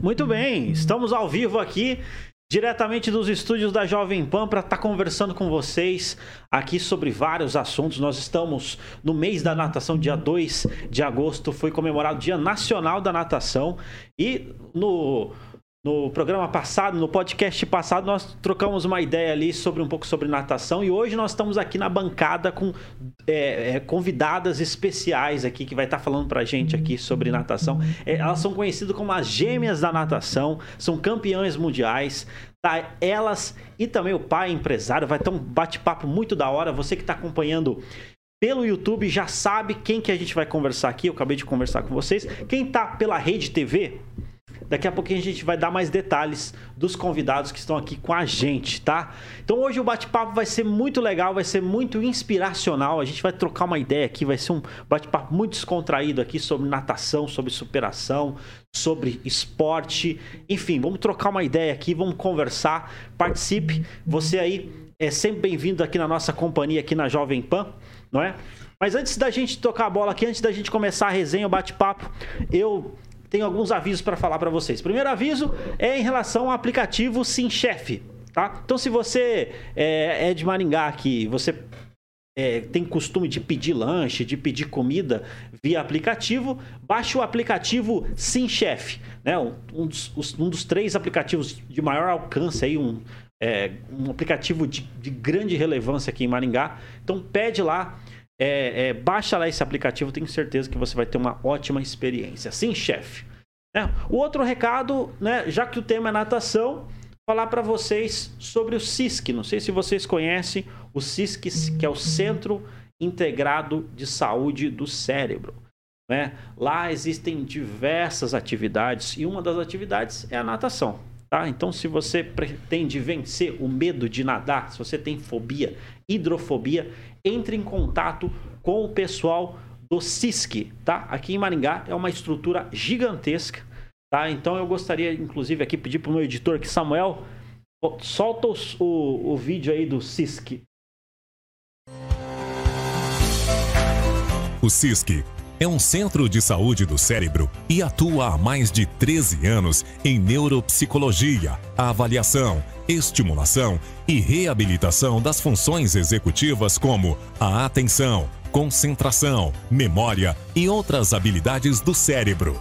Muito bem, estamos ao vivo aqui, diretamente dos estúdios da Jovem Pan, para estar tá conversando com vocês aqui sobre vários assuntos. Nós estamos no mês da natação, dia 2 de agosto, foi comemorado o Dia Nacional da Natação. E no no programa passado, no podcast passado, nós trocamos uma ideia ali sobre um pouco sobre natação e hoje nós estamos aqui na bancada com é, é, convidadas especiais aqui que vai estar falando pra gente aqui sobre natação. É, elas são conhecidas como as gêmeas da natação, são campeãs mundiais. Tá? Elas e também o pai empresário, vai ter um bate-papo muito da hora. Você que está acompanhando pelo YouTube já sabe quem que a gente vai conversar aqui. Eu acabei de conversar com vocês. Quem tá pela Rede TV, Daqui a pouquinho a gente vai dar mais detalhes dos convidados que estão aqui com a gente, tá? Então hoje o bate-papo vai ser muito legal, vai ser muito inspiracional. A gente vai trocar uma ideia aqui, vai ser um bate-papo muito descontraído aqui sobre natação, sobre superação, sobre esporte. Enfim, vamos trocar uma ideia aqui, vamos conversar. Participe. Você aí é sempre bem-vindo aqui na nossa companhia, aqui na Jovem Pan, não é? Mas antes da gente tocar a bola aqui, antes da gente começar a resenha, o bate-papo, eu tenho alguns avisos para falar para vocês. Primeiro aviso é em relação ao aplicativo SimChef, tá? Então, se você é, é de Maringá aqui, você é, tem costume de pedir lanche, de pedir comida via aplicativo, baixe o aplicativo SimChef, né? Um dos, um dos três aplicativos de maior alcance aí, um, é, um aplicativo de, de grande relevância aqui em Maringá. Então, pede lá é, é, baixa lá esse aplicativo, tenho certeza que você vai ter uma ótima experiência. Sim, chefe. Né? O outro recado, né, já que o tema é natação, falar para vocês sobre o CISC. Não sei se vocês conhecem o CISC, que é o Centro Integrado de Saúde do Cérebro. Né? Lá existem diversas atividades e uma das atividades é a natação. Tá? Então, se você pretende vencer o medo de nadar, se você tem fobia, hidrofobia, entre em contato com o pessoal do CISC, tá? Aqui em Maringá é uma estrutura gigantesca, tá? Então eu gostaria, inclusive, aqui pedir para o meu editor que Samuel solta os, o, o vídeo aí do CISC. O CISC é um centro de saúde do cérebro e atua há mais de 13 anos em neuropsicologia, avaliação, estimulação e reabilitação das funções executivas como a atenção, concentração, memória e outras habilidades do cérebro.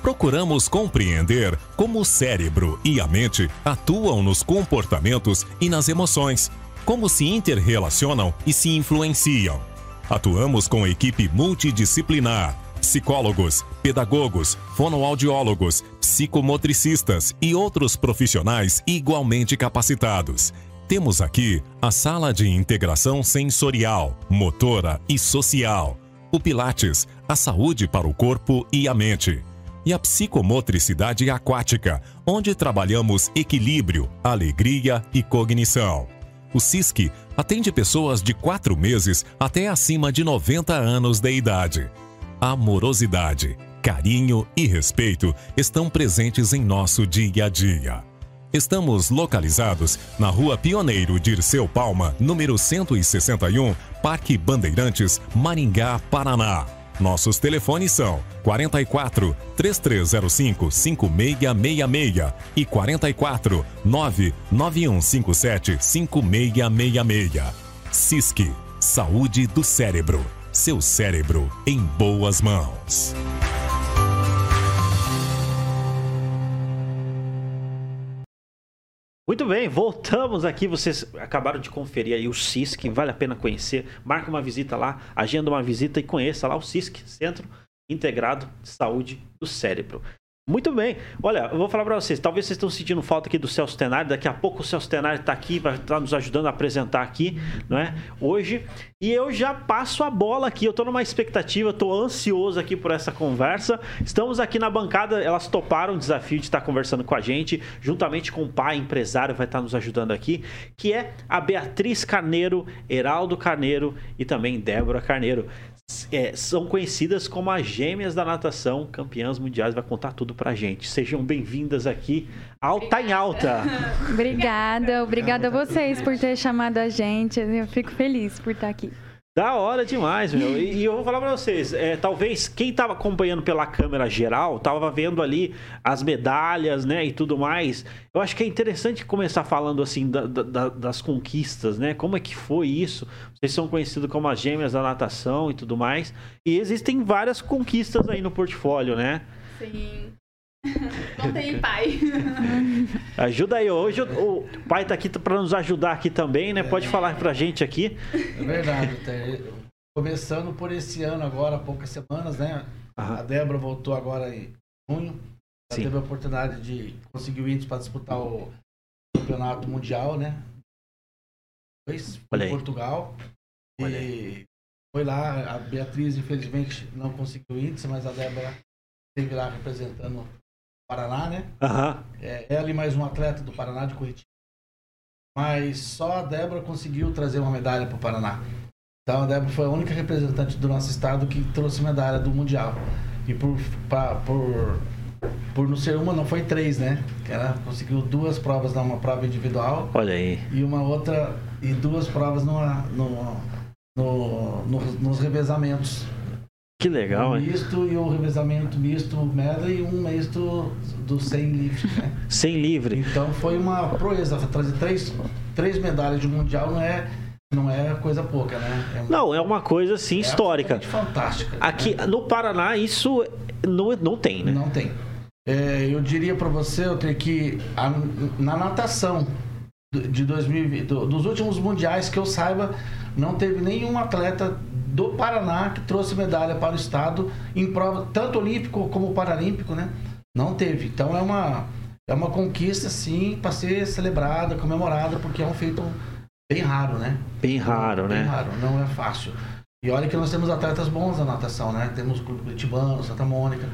Procuramos compreender como o cérebro e a mente atuam nos comportamentos e nas emoções, como se interrelacionam e se influenciam Atuamos com equipe multidisciplinar, psicólogos, pedagogos, fonoaudiólogos, psicomotricistas e outros profissionais igualmente capacitados. Temos aqui a sala de integração sensorial, motora e social, o Pilates, a saúde para o corpo e a mente, e a psicomotricidade aquática, onde trabalhamos equilíbrio, alegria e cognição. O SISC atende pessoas de 4 meses até acima de 90 anos de idade. Amorosidade, carinho e respeito estão presentes em nosso dia a dia. Estamos localizados na Rua Pioneiro Dirceu Palma, número 161, Parque Bandeirantes, Maringá, Paraná. Nossos telefones são 44 3305 5666 e 44 99157 5666. CISC Saúde do Cérebro. Seu cérebro em boas mãos. Muito bem, voltamos aqui. Vocês acabaram de conferir aí o CISC, vale a pena conhecer. Marca uma visita lá, agenda uma visita e conheça lá o CISC, Centro Integrado de Saúde do Cérebro. Muito bem. Olha, eu vou falar para vocês. Talvez vocês estão sentindo falta aqui do Celso Tenari. Daqui a pouco o Celso Tenari está aqui, vai estar nos ajudando a apresentar aqui, não é? Hoje. E eu já passo a bola aqui. Eu estou numa expectativa, estou ansioso aqui por essa conversa. Estamos aqui na bancada. Elas toparam o desafio de estar conversando com a gente, juntamente com o pai empresário, vai estar nos ajudando aqui, que é a Beatriz Carneiro, Heraldo Carneiro e também Débora Carneiro é, são conhecidas como as gêmeas da natação, campeãs mundiais, vai contar tudo pra gente. Sejam bem-vindas aqui Alta em Alta. obrigada, obrigada a vocês por ter chamado a gente. Eu fico feliz por estar aqui. Da hora demais, meu. E, e eu vou falar pra vocês, é, talvez quem tava acompanhando pela câmera geral, tava vendo ali as medalhas, né, e tudo mais. Eu acho que é interessante começar falando, assim, da- da- das conquistas, né? Como é que foi isso? Vocês são conhecidos como as gêmeas da natação e tudo mais. E existem várias conquistas aí no portfólio, né? Sim. Não tem pai. Ajuda aí. Hoje o, o pai tá aqui pra nos ajudar aqui também, né? Pode falar pra gente aqui. É verdade. Começando por esse ano agora, há poucas semanas, né? Aham. A Débora voltou agora em junho. Ela Sim. teve a oportunidade de conseguir o índice para disputar o campeonato mundial, né? Em. Portugal. Olha E foi lá, a Beatriz infelizmente não conseguiu o índice, mas a Débora esteve lá representando Paraná, né? Aham. É, ela e mais um atleta do Paraná de Curitiba. Mas só a Débora conseguiu trazer uma medalha para o Paraná. Então a Débora foi a única representante do nosso estado que trouxe medalha do Mundial. E por, pa- por, por não ser uma, não foi três, né? Ela conseguiu duas provas numa prova individual Olha aí. e uma outra, e duas provas numa, no, no, no- nos revezamentos. Que legal, um hein? misto e o revezamento misto medley e um misto do 100 lift, né? Sem livre. Então foi uma proeza. Trazer três, três medalhas de mundial não é, não é coisa pouca, né? É uma- Não, é uma coisa assim é histórica. Fantástica. Aqui né? no Paraná isso não, não tem, né? Não tem. É, eu diria para você, eu tenho que a- na natação de 2020, do- dos últimos mundiais que eu saiba, não teve nenhum atleta do Paraná que trouxe medalha para o estado em prova tanto olímpico como paralímpico, né? Não teve. Então é uma é uma conquista sim para ser celebrada, comemorada, porque é um feito bem raro, né? Bem raro, Bem né? raro, não é fácil. E olha que nós temos atletas bons na natação, né? Temos o Clube Curitibano, Santa Mônica.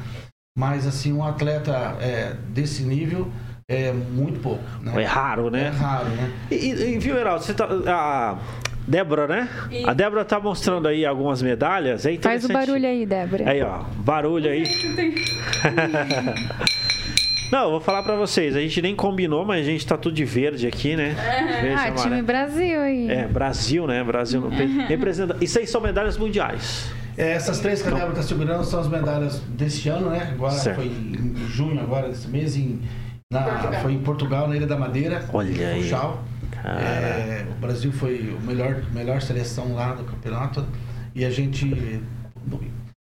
Mas, assim, um atleta é, desse nível é muito pouco. Né? É raro, É né? raro, né? E, e, viu, Heraldo, você tá. A Débora, né? Isso. A Débora tá mostrando aí algumas medalhas. É Faz o barulho aí, Débora. Aí, ó. Barulho aí. Não, eu vou falar pra vocês. A gente nem combinou, mas a gente tá tudo de verde aqui, né? Verde, Ah, time amarelo. Brasil aí. É, Brasil, né? Brasil representa. Isso aí são medalhas mundiais. É, essas três que a Débora está segurando são as medalhas deste ano, né? Agora Certo. foi em junho, agora desse mês, em, na- foi em Portugal, na Ilha da Madeira. Olha aí. Funchal. É, o Brasil foi o melhor, melhor seleção lá do campeonato e a gente,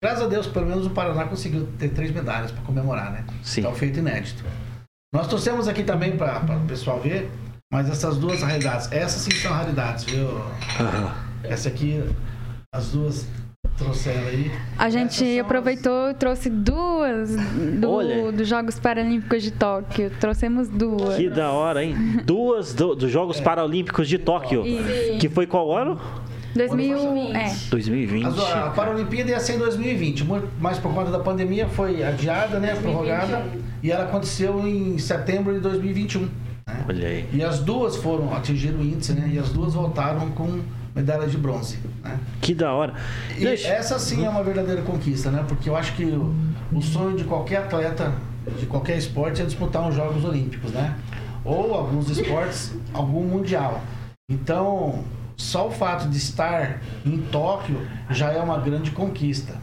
graças a Deus, pelo menos o Paraná conseguiu ter três medalhas para comemorar, né? Sim. Um feito inédito. Nós trouxemos aqui também para o pessoal ver, mas essas duas raridades, essas sim são raridades, viu? Aham. Essa aqui, as duas trouxeram aí. A gente aproveitou e trouxe duas do, dos Jogos Paralímpicos de Tóquio. Trouxemos duas. Que da hora, hein? Duas do- dos Jogos Paralímpicos de Tóquio. Isso. Que foi qual ano? 2000, é. 2020. As- a Paralimpíada ia ser em 2020, muito- mas por conta da pandemia foi adiada, né? Prorrogada. E ela aconteceu em setembro de 2021. né? Olha aí. E as duas foram atingir o índice, né? E as duas voltaram com medalha de bronze, né? Que da hora. E Deixa- essa sim é uma verdadeira conquista, né? Porque eu acho que o, o sonho de qualquer atleta, de qualquer esporte, é disputar uns Jogos Olímpicos, né? Ou alguns esportes, algum mundial. Então, só o fato de estar em Tóquio já é uma grande conquista.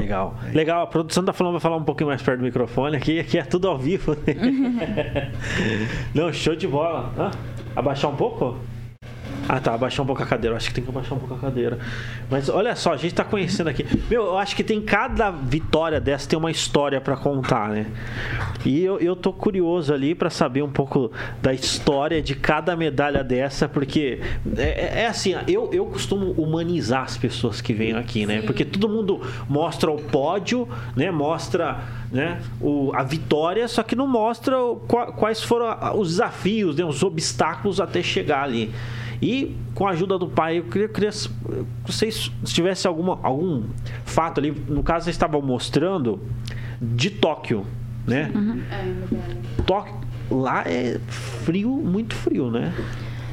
Legal. Legal, a produção tá falando, vai falar um pouquinho mais perto do microfone aqui, aqui é tudo ao vivo. Não, show de bola. Hã? Abaixar um pouco? Ah, tá, abaixar um pouco a cadeira. Eu acho que tem que abaixar um pouco a cadeira. Mas olha só, a gente tá conhecendo aqui. Meu, eu acho que tem cada vitória dessa tem uma história pra contar, né? E eu, eu tô curioso ali pra saber um pouco da história de cada medalha dessa, porque é, é- é assim, eu, eu costumo humanizar as pessoas que vêm aqui, né? Sim. Porque todo mundo mostra o pódio, né? Mostra né? o, a vitória, só que não mostra o- qua- quais foram os desafios, né? os obstáculos até chegar ali. E com a ajuda do pai, eu queria, queria se vocês tivessem alguma, algum fato ali, no caso vocês estavam mostrando de Tóquio, né? É, verdade. Tóquio, lá é frio, muito frio, né?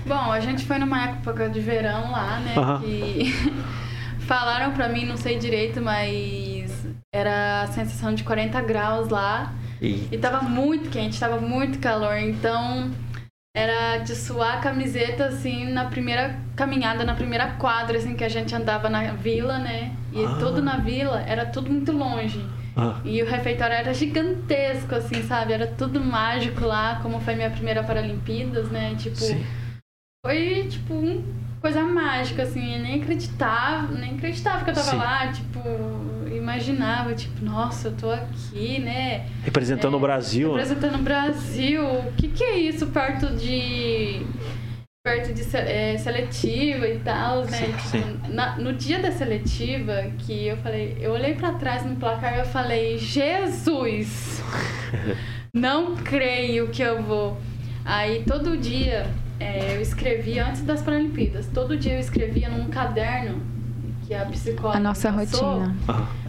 Bom, a gente foi numa época de verão lá, né? Aham. Que falaram pra mim, não sei direito, mas era a sensação de 40 graus lá. E E tava muito quente, tava muito calor. Então, era de suar a camiseta, assim, na primeira caminhada, na primeira quadra, assim, que a gente andava na vila, né? E Ah. tudo na vila era tudo muito longe. Ah, E o refeitório era gigantesco, assim, sabe? Era tudo mágico lá, como foi minha primeira Paralimpíadas, né? Tipo, sim. foi, tipo, um- coisa mágica, assim, eu nem acreditava, nem acreditava que eu tava Sim. lá, tipo, imaginava, tipo, nossa, eu tô aqui, né? Representando É, o Brasil. né? Representando o Brasil. O que, que é isso perto de. perto de é, seletiva e tal, né? Sim, Tipo, sim. na- no dia da seletiva, que eu falei, eu olhei pra trás no placar e eu falei, Jesus! Não creio que eu vou. Aí todo dia é, eu escrevia, antes das Paralimpíadas, todo dia eu escrevia num caderno que a psicóloga A nossa passou. rotina.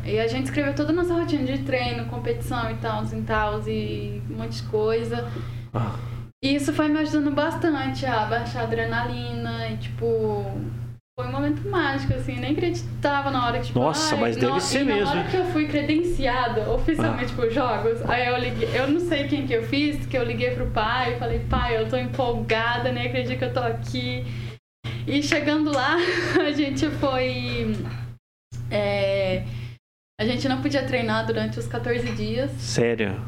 E a gente escreveu toda a nossa rotina de treino, competição e tal, e tal, e um monte de coisa. ah. E isso foi me ajudando bastante a baixar a adrenalina e, tipo, foi um momento mágico, assim, nem acreditava na hora que, tipo, Nossa, mas deve ser mesmo, Na hora hein? que eu fui credenciada oficialmente Ah. pros jogos, aí eu liguei, eu não sei quem que eu fiz, que eu liguei pro pai e falei, pai, eu tô empolgada, nem acredito que eu tô aqui. E chegando lá, a gente foi. é, a gente não podia treinar durante os 14 dias, Sério.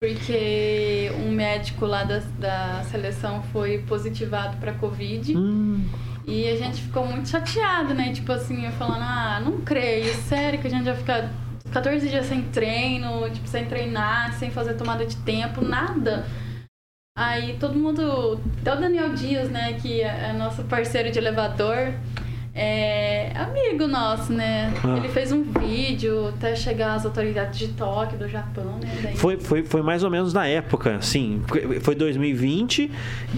porque um médico lá da, da seleção foi positivado para Covid. Hum, E a gente ficou muito chateado, né? Tipo assim, eu falando, ah, não creio, sério que a gente vai ficar 14 dias sem treino, tipo, sem treinar, sem fazer tomada de tempo, nada. Aí todo mundo, até o Daniel Dias, né, que é nosso parceiro de elevador, é amigo nosso, né? Ah. Ele fez um vídeo até chegar às autoridades de Tóquio, do Japão, né? Daí- foi, foi, foi mais ou menos na época, assim. Foi 2020,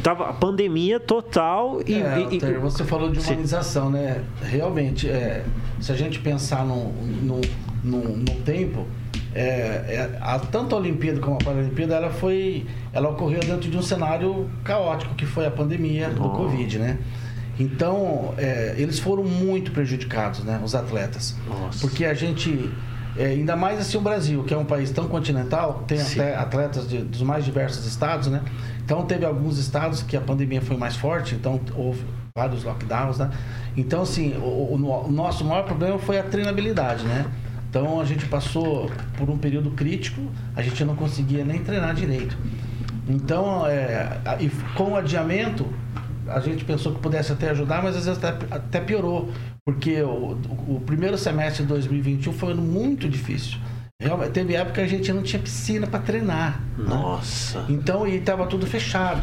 tava a pandemia total e. É, e- e- você falou de Sim. humanização, né? Realmente, é, se a gente pensar no, no, no, no tempo, é, é, a, tanto a Olimpíada como a Paralimpíada, ela foi, ela ocorreu dentro de um cenário caótico que foi a pandemia do Oh. Covid, né? Então, é, eles foram muito prejudicados, né? Os atletas. Nossa. Porque a gente, é, ainda mais assim o Brasil, que é um país tão continental, tem Sim. até atletas de- dos mais diversos estados, né? Então teve alguns estados que a pandemia foi mais forte, então houve vários lockdowns, né? Então, assim, o, o- o nosso maior problema foi a treinabilidade, né? Então a gente passou por um período crítico, a gente não conseguia nem treinar direito. Então, é, e com o adiamento, a gente pensou que pudesse até ajudar, mas às vezes até, até piorou, porque o, o primeiro semestre de 2021 foi um ano muito difícil. Realmente, teve época que a gente não tinha piscina para treinar. né? Nossa. Então, e estava tudo fechado.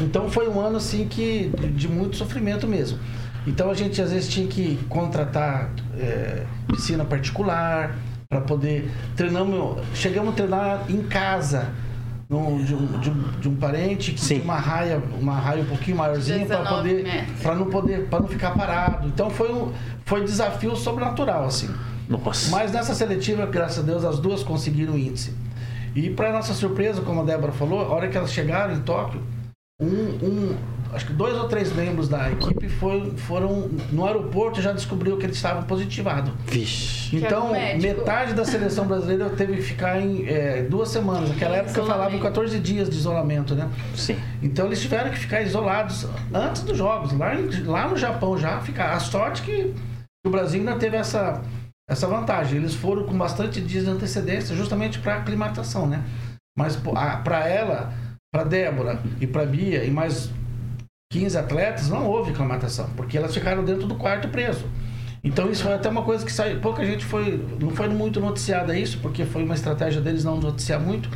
Então, foi um ano assim que de, de muito sofrimento mesmo. Então, a gente às vezes tinha que contratar é, piscina particular para poder treinamos, chegamos a treinar em casa. Num- de, um, de, um, de um parente que Sim. tinha uma raia, uma raia um pouquinho maiorzinha para 19 poder para não poder para não ficar parado. Então foi um foi desafio sobrenatural assim. Nossa. Mas nessa seletiva, graças a Deus, as duas conseguiram o índice. E para nossa surpresa, como a Débora falou, a hora que elas chegaram em Tóquio, um, um- acho que dois ou três membros da equipe foi, foram no aeroporto e já descobriu que eles estavam positivados. Vixe. Então, médico. metade da seleção brasileira teve que ficar em é, duas semanas. Naquela Em época falavam isolamento. 14 dias de isolamento, né? Sim. Então eles tiveram que ficar isolados antes dos jogos, lá, em- lá no Japão já ficar. A sorte que o Brasil ainda teve essa, essa vantagem. Eles foram com bastante dias de antecedência, justamente para aclimatação, né? Mas para ela, para Débora e para Bia e mais 15 atletas, não houve aclimatação, porque elas ficaram dentro do quarto preso. Então isso foi até uma coisa que saiu, pouca gente foi, não foi muito noticiada isso, porque foi uma estratégia deles não noticiar muito,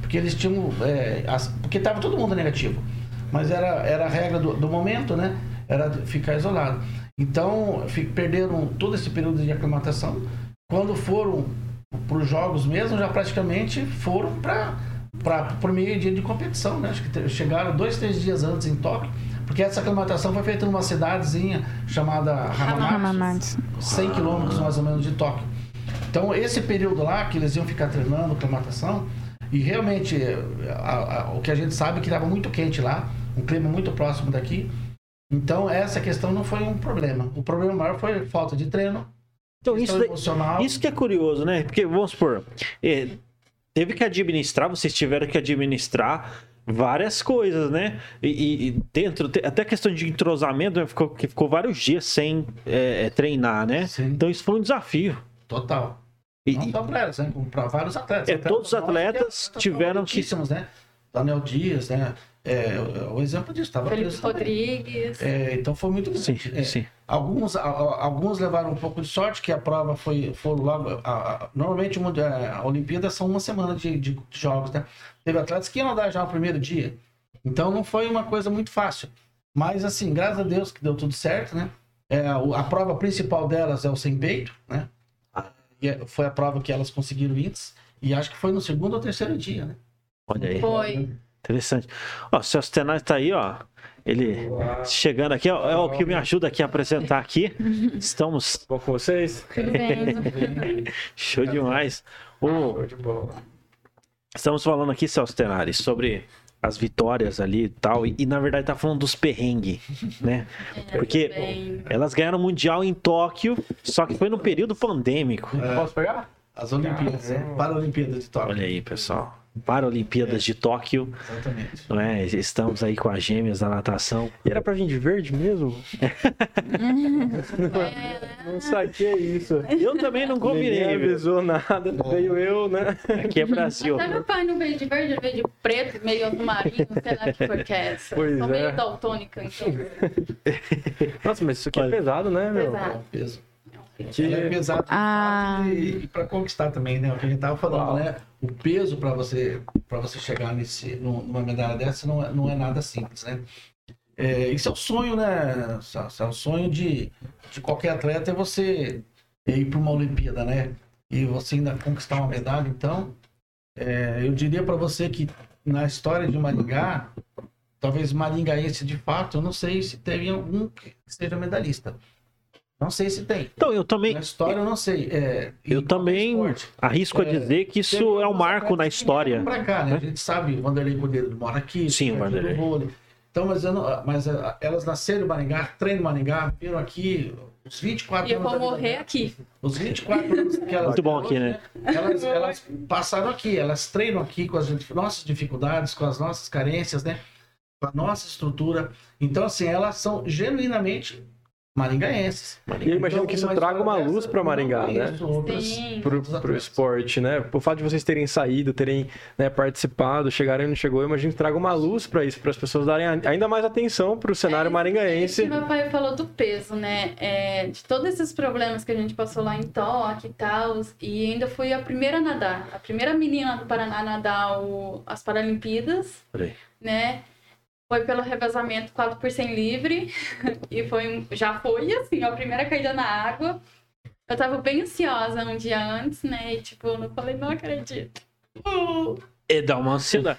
porque eles tinham, é, as- porque estava todo mundo negativo, mas era, era a regra do, do momento, né? Era ficar isolado. Então perderam todo esse período de aclimatação. Quando foram para os jogos mesmo, já praticamente foram para para meio dia de competição, né? Acho que chegaram dois, três dias antes em Tóquio, porque essa aclimatação foi feita numa cidadezinha chamada Hamamatsu, Hamamatsu. 100 quilômetros mais ou menos de Tóquio. Então esse período lá que eles iam ficar treinando aclimatação e realmente a- a- o que a gente sabe é que estava muito quente lá, um clima muito próximo daqui. Então essa questão não foi um problema. O problema maior foi falta de treino, Então, isso, emocional. isso que é curioso, né? Porque, vamos supor, eh, teve que administrar, vocês tiveram que administrar várias coisas, né? E, e- dentro, até a questão de entrosamento, né? ficou, que ficou vários dias sem é, é, treinar, né? Sim. Então isso foi um desafio. Total. E- não só para elas, né? Para vários atletas. É, todos os atletas que tiveram que- né? Daniel Dias, né? É, o, o exemplo disso, estava Felipe. Rodrigues. É, então foi muito sim, É, sim. Alguns, a- alguns levaram um pouco de sorte, que a prova foi foram logo. a- a- normalmente o Mundi- a Olimpíada são uma semana de, de- de jogos, né? Teve atletas que iam andar já no primeiro dia. Então não foi uma coisa muito fácil. Mas assim, graças a Deus que deu tudo certo, né? É, a prova principal delas é o sem peito, né? E é- foi a prova que elas conseguiram índice. E acho que foi no segundo ou terceiro dia, né? Olha aí. Foi. Interessante. Ó, o Celso Tenaz tá aí, ó. Ele chegando aqui, ó, é o que me ajuda aqui a apresentar aqui. Estamos. Bom com vocês? Tudo bem. Show demais. Ô, Show de bola. Estamos falando aqui, Celso Tenari, sobre as vitórias ali e tal. E, e, na verdade tá falando dos perrengues, né? Porque Bem, elas ganharam o Mundial em Tóquio, só que foi no período pandêmico. Posso pegar? As Olimpíadas, né? Paralimpíadas de Tóquio. Olha aí, pessoal. Paralimpíadas de Tóquio, Exatamente. não é? Estamos aí com as gêmeas da natação. E era pra vir de verde mesmo? não saquei isso. Eu também não Ninguém combinei, viu? avisou nada, veio eu, né? Aqui é Brasil. Até meu pai não veio de verde, ele veio de preto, meio azul marinho, sei lá que cor que é essa. Pois Sou é. meio daltônica, então. Nossa, mas isso aqui é Olha. pesado, né, meu? Pesado. Peso. Que- Ela é pesado Ah. e, e para conquistar também, né? O que a gente tava falando, né? O peso para você para você chegar nesse nu- numa medalha dessa não é, não é nada simples, né? É, isso é o sonho, né? É o sonho de, de qualquer atleta é você ir para uma Olimpíada, né? E você ainda conquistar uma medalha. Então, é, eu diria para você que na história de Maringá, talvez maringaense de fato, eu não sei se teve algum que seja medalhista. Não sei se tem. Então, eu também, Na história eu não sei. É, eu também esporte. arrisco a É, dizer que isso é um marco na história. Pra cá, né? A gente sabe, o Vanderlei Cordeiro mora aqui. Sim, o Vanderlei. Então, mas, eu não- mas ah, elas nasceram em Maringá, treinam em Maringá, viram aqui os 24 E eu anos. vou da vida morrer delas. aqui. Os 24 anos que elas. Muito bom aqui, né? Elas, elas passaram aqui, elas treinam aqui com as nossas dificuldades, com as nossas carências, né? Com a nossa estrutura. Então, assim, elas são genuinamente maringaenses. E eu imagino que isso Então, traga uma luz eu Maringá, né? pro atletas. esporte, né? O fato de vocês terem saído, terem né, participado, chegarem e não chegou, eu imagino que traga uma luz pra isso, para as pessoas darem ainda mais atenção pro cenário É, maringaense. Meu pai falou do peso, né? É, de todos esses problemas que a gente passou lá em Tóquio e tal. E ainda fui a primeira a nadar. A primeira menina do Paraná a nadar o- as Paralimpíadas, né? Foi pelo revezamento 4 por 100 livre. E foi já foi assim, a primeira caída na água. Eu tava bem ansiosa um dia antes, né? E tipo, eu falei, não acredito. É dar uma ansiedade.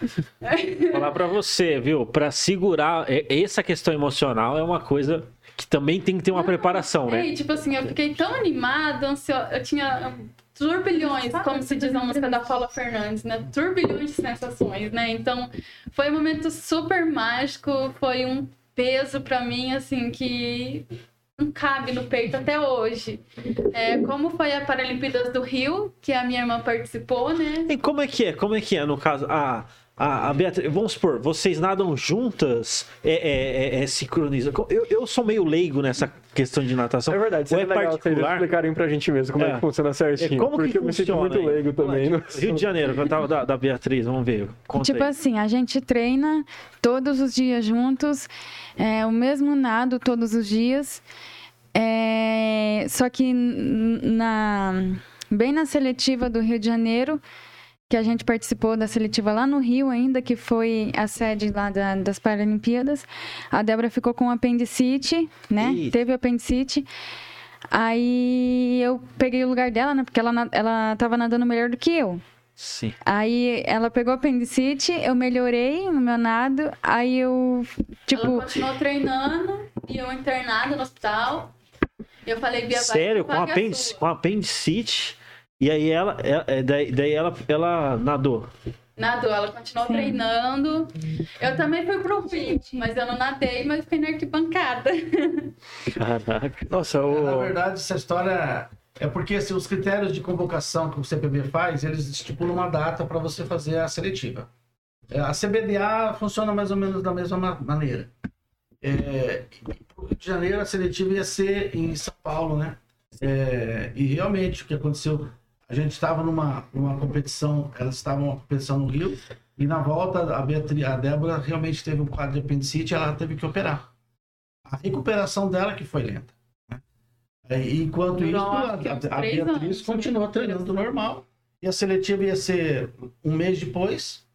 Falar pra você, viu? Pra segurar é- essa questão emocional é uma coisa que também tem que ter uma preparação, É, né? e, tipo assim, eu fiquei tão animada, ansiosa. Eu tinha turbilhões, como se diz a música da Paula Fernandes, né? Turbilhões de sensações, né? Então, foi um momento super mágico, foi um peso pra mim, assim, que não cabe no peito até hoje. É, como foi a Paralimpíadas do Rio, que a minha irmã participou, né? E como é que é? Como é que é no caso? A, a, a Beatriz, vamos supor, vocês nadam juntas? É, é, é, é sincroniza? Eu, eu sou meio leigo nessa questão de natação. É verdade, seria é legal vocês particular? explicarem pra gente mesmo como é, É. que funciona certinho. É, como que porque eu me sinto funciona muito aí? leigo também. no Rio de Janeiro, que eu tava da, da Beatriz, vamos ver. Conta Tipo aí. assim, a gente treina todos os dias juntos, é, o mesmo nado todos os dias. É, só que na, bem na seletiva do Rio de Janeiro, que a gente participou da seletiva lá no Rio ainda, que foi a sede lá da- das Paralimpíadas, a Débora ficou com apendicite, né? Teve apendicite. Aí eu peguei o lugar dela, né? Porque ela, ela tava nadando melhor do que eu. Sim. Aí ela pegou apendicite, eu melhorei no meu nado, aí eu, tipo, Ela continuou treinando e eu internada no hospital. Eu falei, Bia, vai Sério, com, paga a apendic, sua. com apendicite. E aí ela, ela- é, daí, daí ela, ela nadou. Nadou, ela continuou Sim. treinando. Eu também fui pro Rio, mas eu não nadei, mas fiquei na arquibancada. Caraca. Nossa, o... Na verdade, essa história é porque assim, os critérios de convocação que o CPB faz, eles estipulam uma data para você fazer a seletiva. É, A CBDA funciona mais ou menos da mesma ma- maneira. É, Rio de Janeiro, a seletiva ia ser em São Paulo, né? É, e realmente, o que aconteceu? A gente estava numa, numa competição, elas estavam numa competição no Rio, e na volta, a, Beatriz, a Débora realmente teve um quadro de apendicite e ela teve que operar. A recuperação dela que foi lenta. né? E enquanto isso, Durou, a, a- Beatriz anos, continuou treinando normal. E a seletiva ia ser um mês depois.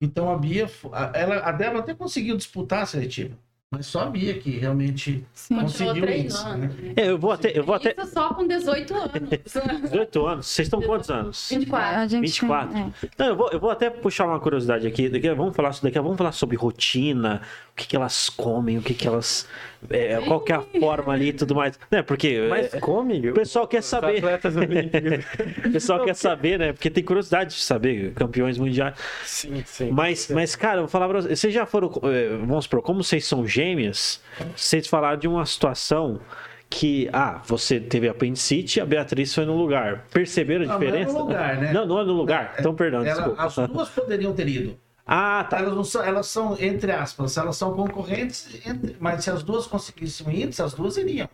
Então a Bia, ela, a Débora até conseguiu disputar a seletiva. Mas só a Bia que realmente Sim. Conseguiu isso. treinando. Né? né? É, eu vou até. Eu vou até. Isso só com 18 anos. 18 anos. Vocês estão quantos anos? 24. A gente 24. tem- é. Não, eu vou, eu vou até puxar uma curiosidade aqui. Daqui, vamos falar isso daqui, vamos falar sobre rotina, o que, que elas comem, o que, que elas. É, qual que é a forma ali e tudo mais. Né? Porque Mas é, come, o pessoal quer os saber. O pessoal quer saber, né? Porque tem curiosidade de saber, campeões mundiais. sim, sim. Mas, mas, cara, eu vou falar pra vocês. Vocês já foram. eh, Vamos supor, como vocês são gêmeas, vocês falaram de uma situação que. Ah, você teve apendicite e a Beatriz foi no lugar. Perceberam a Não, não é no diferença? lugar, né? Não, não é no lugar. Então, perdão, Ela- desculpa. as duas poderiam ter ido. Ah, tá. Elas, não são, elas são, entre aspas, elas são concorrentes, entre- mas se as duas conseguissem ir, as duas iriam.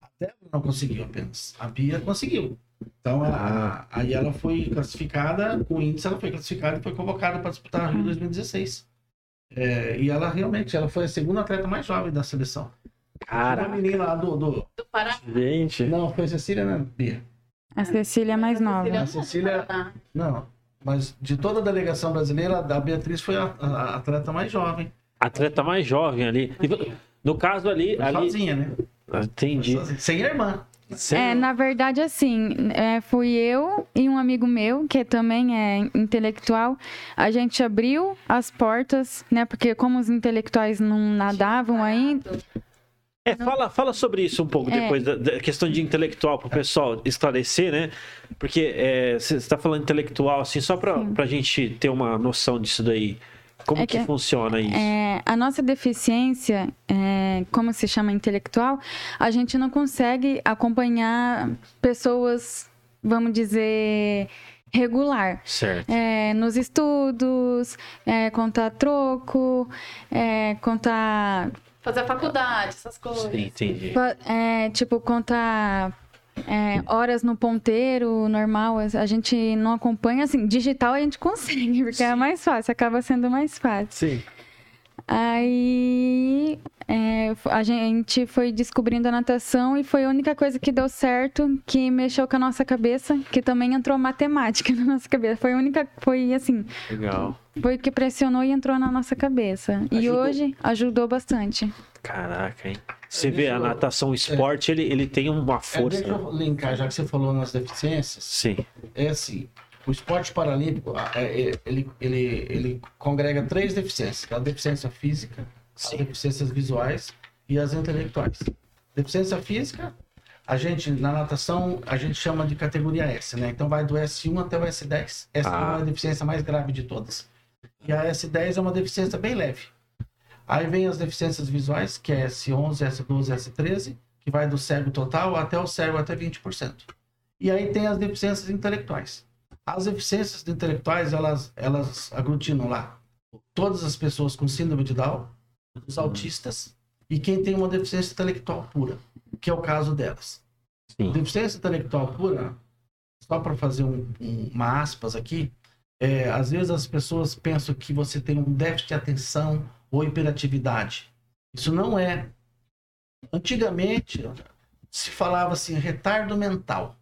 A Débora não conseguiu apenas. A Bia conseguiu. Então, a- a- aí ela foi classificada, com o índice ela foi classificada e foi convocada para disputar a Rio 2016. É, e ela realmente, ela foi a segunda atleta mais jovem da seleção. Cara. Uma menina lá do, do... Do Paraná. Gente. Não, foi Cecília, né, Bia? A Cecília é mais nova. A Cecília-. Não, mas de toda a delegação brasileira, a Beatriz foi a, a- a atleta mais jovem. Atleta mais jovem ali. E No caso ali. Foi ali... sozinha, né? Ah, Entendi. Sozinha. Sem a irmã. É, na verdade, assim, é, fui eu e um amigo meu, que também é intelectual, a gente abriu as portas, né? Porque como os intelectuais não nadavam ainda, É, fala, fala sobre isso um pouco É. depois, da, da questão de intelectual, para o pessoal esclarecer, né? Porque é, você está falando intelectual, assim, só para a gente ter uma noção disso daí. Como É que, que- funciona isso? É, a nossa deficiência, é, como se chama intelectual, a gente não consegue acompanhar pessoas, vamos dizer, regular. Certo. É, nos estudos, é, contar troco, é, contar Fazer a faculdade, essas coisas. Sim, entendi. É, tipo, contar é, horas no ponteiro normal, a gente não acompanha, assim, digital a gente consegue, porque é mais fácil, acaba sendo mais fácil. Sim. Aí é, a gente foi descobrindo a natação e foi a única coisa que deu certo, que mexeu com a nossa cabeça, que também entrou matemática na nossa cabeça. Foi a única, foi assim, Legal. foi o que pressionou e entrou na nossa cabeça. E Ajudou. hoje ajudou bastante. Caraca, hein? Você vê, a natação, o esporte, ele, ele tem uma É, força. deixa eu linkar, já que você falou nas deficiências. Sim. É assim, o esporte paralímpico, é, é, ele, ele, ele congrega três deficiências. A deficiência física, as Sim. deficiências visuais e as intelectuais. Deficiência física, a gente, na natação, a gente chama de categoria S, né? Então vai do S1 até o S10. S1 Ah. é a deficiência mais grave de todas. E a S10 é uma deficiência bem leve. Aí vem as deficiências visuais, que é S11, S12, S13, que vai do cego total até o cego até 20%. E aí tem as deficiências intelectuais. As deficiências intelectuais, elas, elas aglutinam lá todas as pessoas com síndrome de Down, os autistas e quem tem uma deficiência intelectual pura, que é o caso delas. Sim. Deficiência intelectual pura, só para fazer um- um- uma aspas aqui, é, às vezes as pessoas pensam que você tem um déficit de atenção ou hiperatividade. Isso não é. Antigamente se falava assim retardo mental.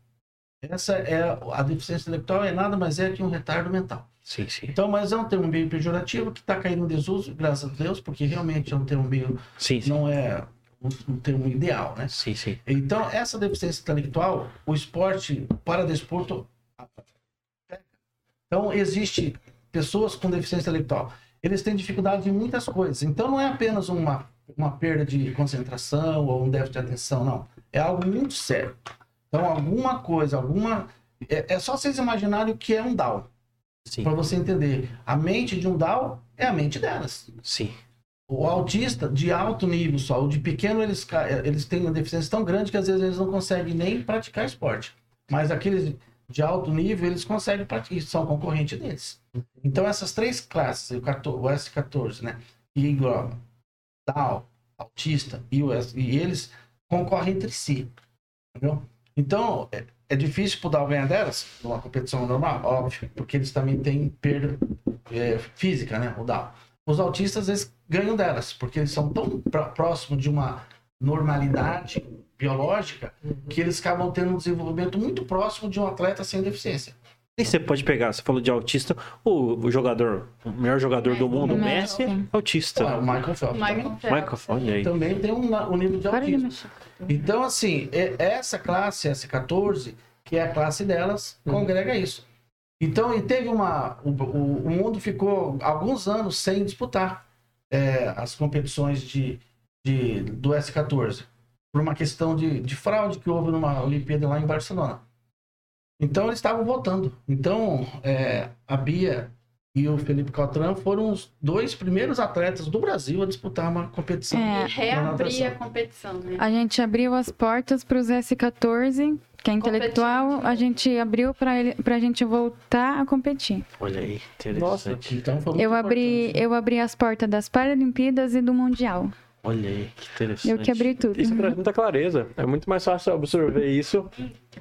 Essa é a deficiência intelectual é nada mais é que um retardo mental. Sim, sim. Então, mas é um termo meio pejorativo que está caindo em desuso, graças a Deus, porque realmente é um termo meio Sim, sim. não é um, um termo ideal, né? Sim, sim. Então, essa deficiência intelectual, o esporte para desporto. Então, existe pessoas com deficiência intelectual. Eles têm dificuldade em muitas coisas. Então, não é apenas uma, uma perda de concentração ou um déficit de atenção, não. É algo muito sério. Então, alguma coisa, alguma. É, é só vocês imaginarem o que é um Sim, para você entender. A mente de um Down é a mente delas. sim. O autista de alto nível só, o de pequeno, eles, ca- eles têm uma deficiência tão grande que às vezes eles não conseguem nem praticar esporte. Mas aqueles de alto nível, eles conseguem praticar, são concorrentes deles. Então, essas três classes, o 14 o S14, né? Que engloba Down, autista e, o S, e eles concorrem entre si. Entendeu? Então, é, é difícil pro Down ganhar delas, numa competição normal, óbvio, porque eles também têm perda é, física, né? O. Os autistas, eles ganham delas, porque eles são tão pró- próximos de uma normalidade biológica que eles acabam tendo um desenvolvimento muito próximo de um atleta sem deficiência. E você pode pegar, você falou de autista, o, jogador, o melhor jogador do mundo, o Messi. É autista. Ah, o Michael Phelps Michael. Michael, olha aí. também tem um, um nível de autismo. Então, assim, é- essa classe, S14, que é a classe delas, congrega isso. Então, e teve uma. O, o- o mundo ficou alguns anos sem disputar é, as competições de, de- do S14, por uma questão de, de fraude que houve numa Olimpíada lá em Barcelona. Então, eles estavam votando. Então, é, a Bia e o Felipe Caltran foram os dois primeiros atletas do Brasil a disputar uma competição. É. E na reabrir a competição, né? A gente abriu as portas para os S14, que é intelectual, a gente abriu para a gente voltar a competir. Olha aí, Nossa, interessante. Então, foi muito Eu abri, importante. eu abri as portas das Paralimpíadas e do Mundial. Olha aí, que interessante. Eu que abri tudo. Isso traz muita clareza. É muito mais fácil absorver isso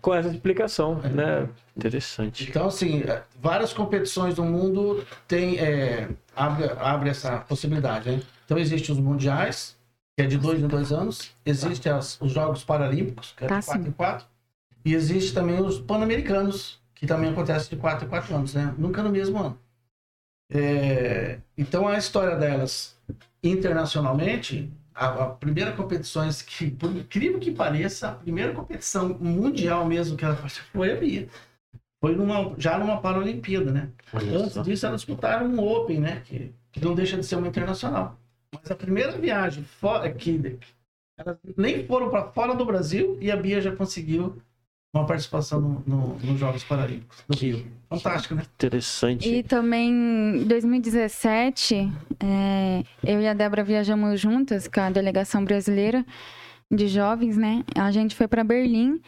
com essa explicação, né? Interessante. Então, assim, é, várias competições do mundo tem, é, abre, abre essa possibilidade, né? Então, existem os mundiais, que é de dois em dois anos. Existem as- os Jogos Paralímpicos, que é Tá, de quatro sim. em quatro. E existe também os Pan-Americanos, que também acontece de quatro em quatro anos, né? Nunca no mesmo ano. É, então, a história delas internacionalmente, a, a primeira competição que, por incrível que pareça, a primeira competição mundial mesmo que ela participou foi a Bia. Foi numa, já numa Paralimpíada, né? Olha Antes só. disso, elas disputaram um Open, né? Que, que não deixa de ser uma internacional. Mas a primeira viagem fora que elas nem foram para fora do Brasil e a Bia já conseguiu uma participação no, no- nos Jogos Paralímpicos do Rio. Fantástico, né? Interessante. E também em 2017, é, eu e a Débora viajamos juntas com a delegação brasileira de jovens, né? A gente foi para Berlim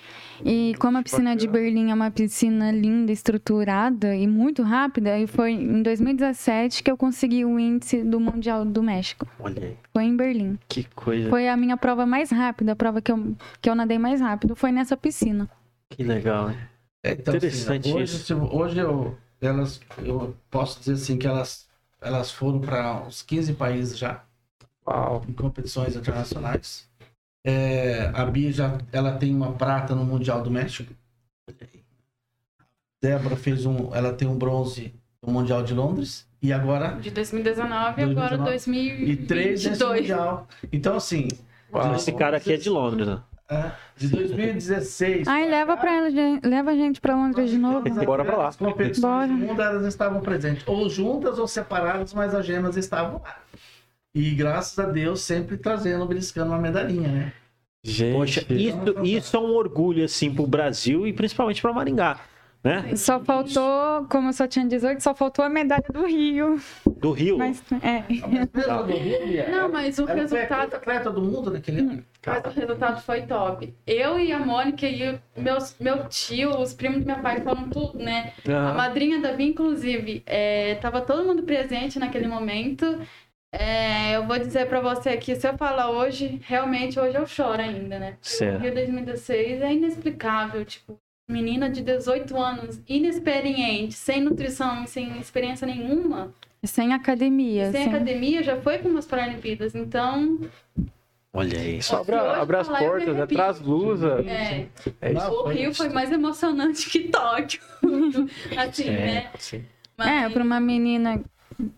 e como a piscina de Berlim é uma piscina linda, estruturada e muito rápida, e foi em 2017 que eu consegui o índice do Mundial do México. Olha aí, Foi em Berlim. que coisa. Foi a minha prova mais rápida, a prova que eu, que eu nadei mais rápido, foi nessa piscina. Que legal, hein? É, então, Interessante assim, hoje, isso. se- hoje eu, elas, eu posso dizer assim que elas, elas foram para uns 15 países já. Uau. em competições internacionais. É, a Bia já, ela tem uma prata no Mundial do México. Débora fez um, ela tem um bronze no Mundial de Londres e agora De 2019 e agora 2019. e três nesse 2022. Mundial. Então assim, Uau. Esse cara aqui é de Londres, né? É, de 2016. Ai, pra leva, pra, ela- leva a gente pra Londres de novo. Bora pra lá. As competições Bora. do mundo elas estavam presentes, ou juntas ou separadas, mas as gemas estavam lá. E graças a Deus sempre trazendo, beliscando uma medalhinha, né? Gente. Poxa, isso, isso é um orgulho, assim, pro Brasil e principalmente pra Maringá, né? Só faltou, como eu só tinha 18, só faltou a medalha do Rio. Do Rio. Mas, é. Do Rio, Bia, Não, mas o a resultado atleta do mundo naquele ano. Mas o resultado foi top. Eu e a Mônica e o meus, meu tio, os primos do meu pai foram tudo, né? A Aham. madrinha da Bia, inclusive, é, tava todo mundo presente naquele momento. É, eu vou dizer pra você aqui, se eu falar hoje, realmente hoje eu choro ainda, né? O Certo. Rio 2016 é inexplicável, tipo, menina de 18 anos, inexperiente, sem nutrição, sem experiência nenhuma, Sem academia. sem sem- academia, já foi para umas Paralimpíadas, então, Olha aí. Só hoje abre as portas, né? Traz blusa. é, É isso. Não, o Rio foi mais emocionante que Tóquio, assim, né? É, sim. É, pra uma menina,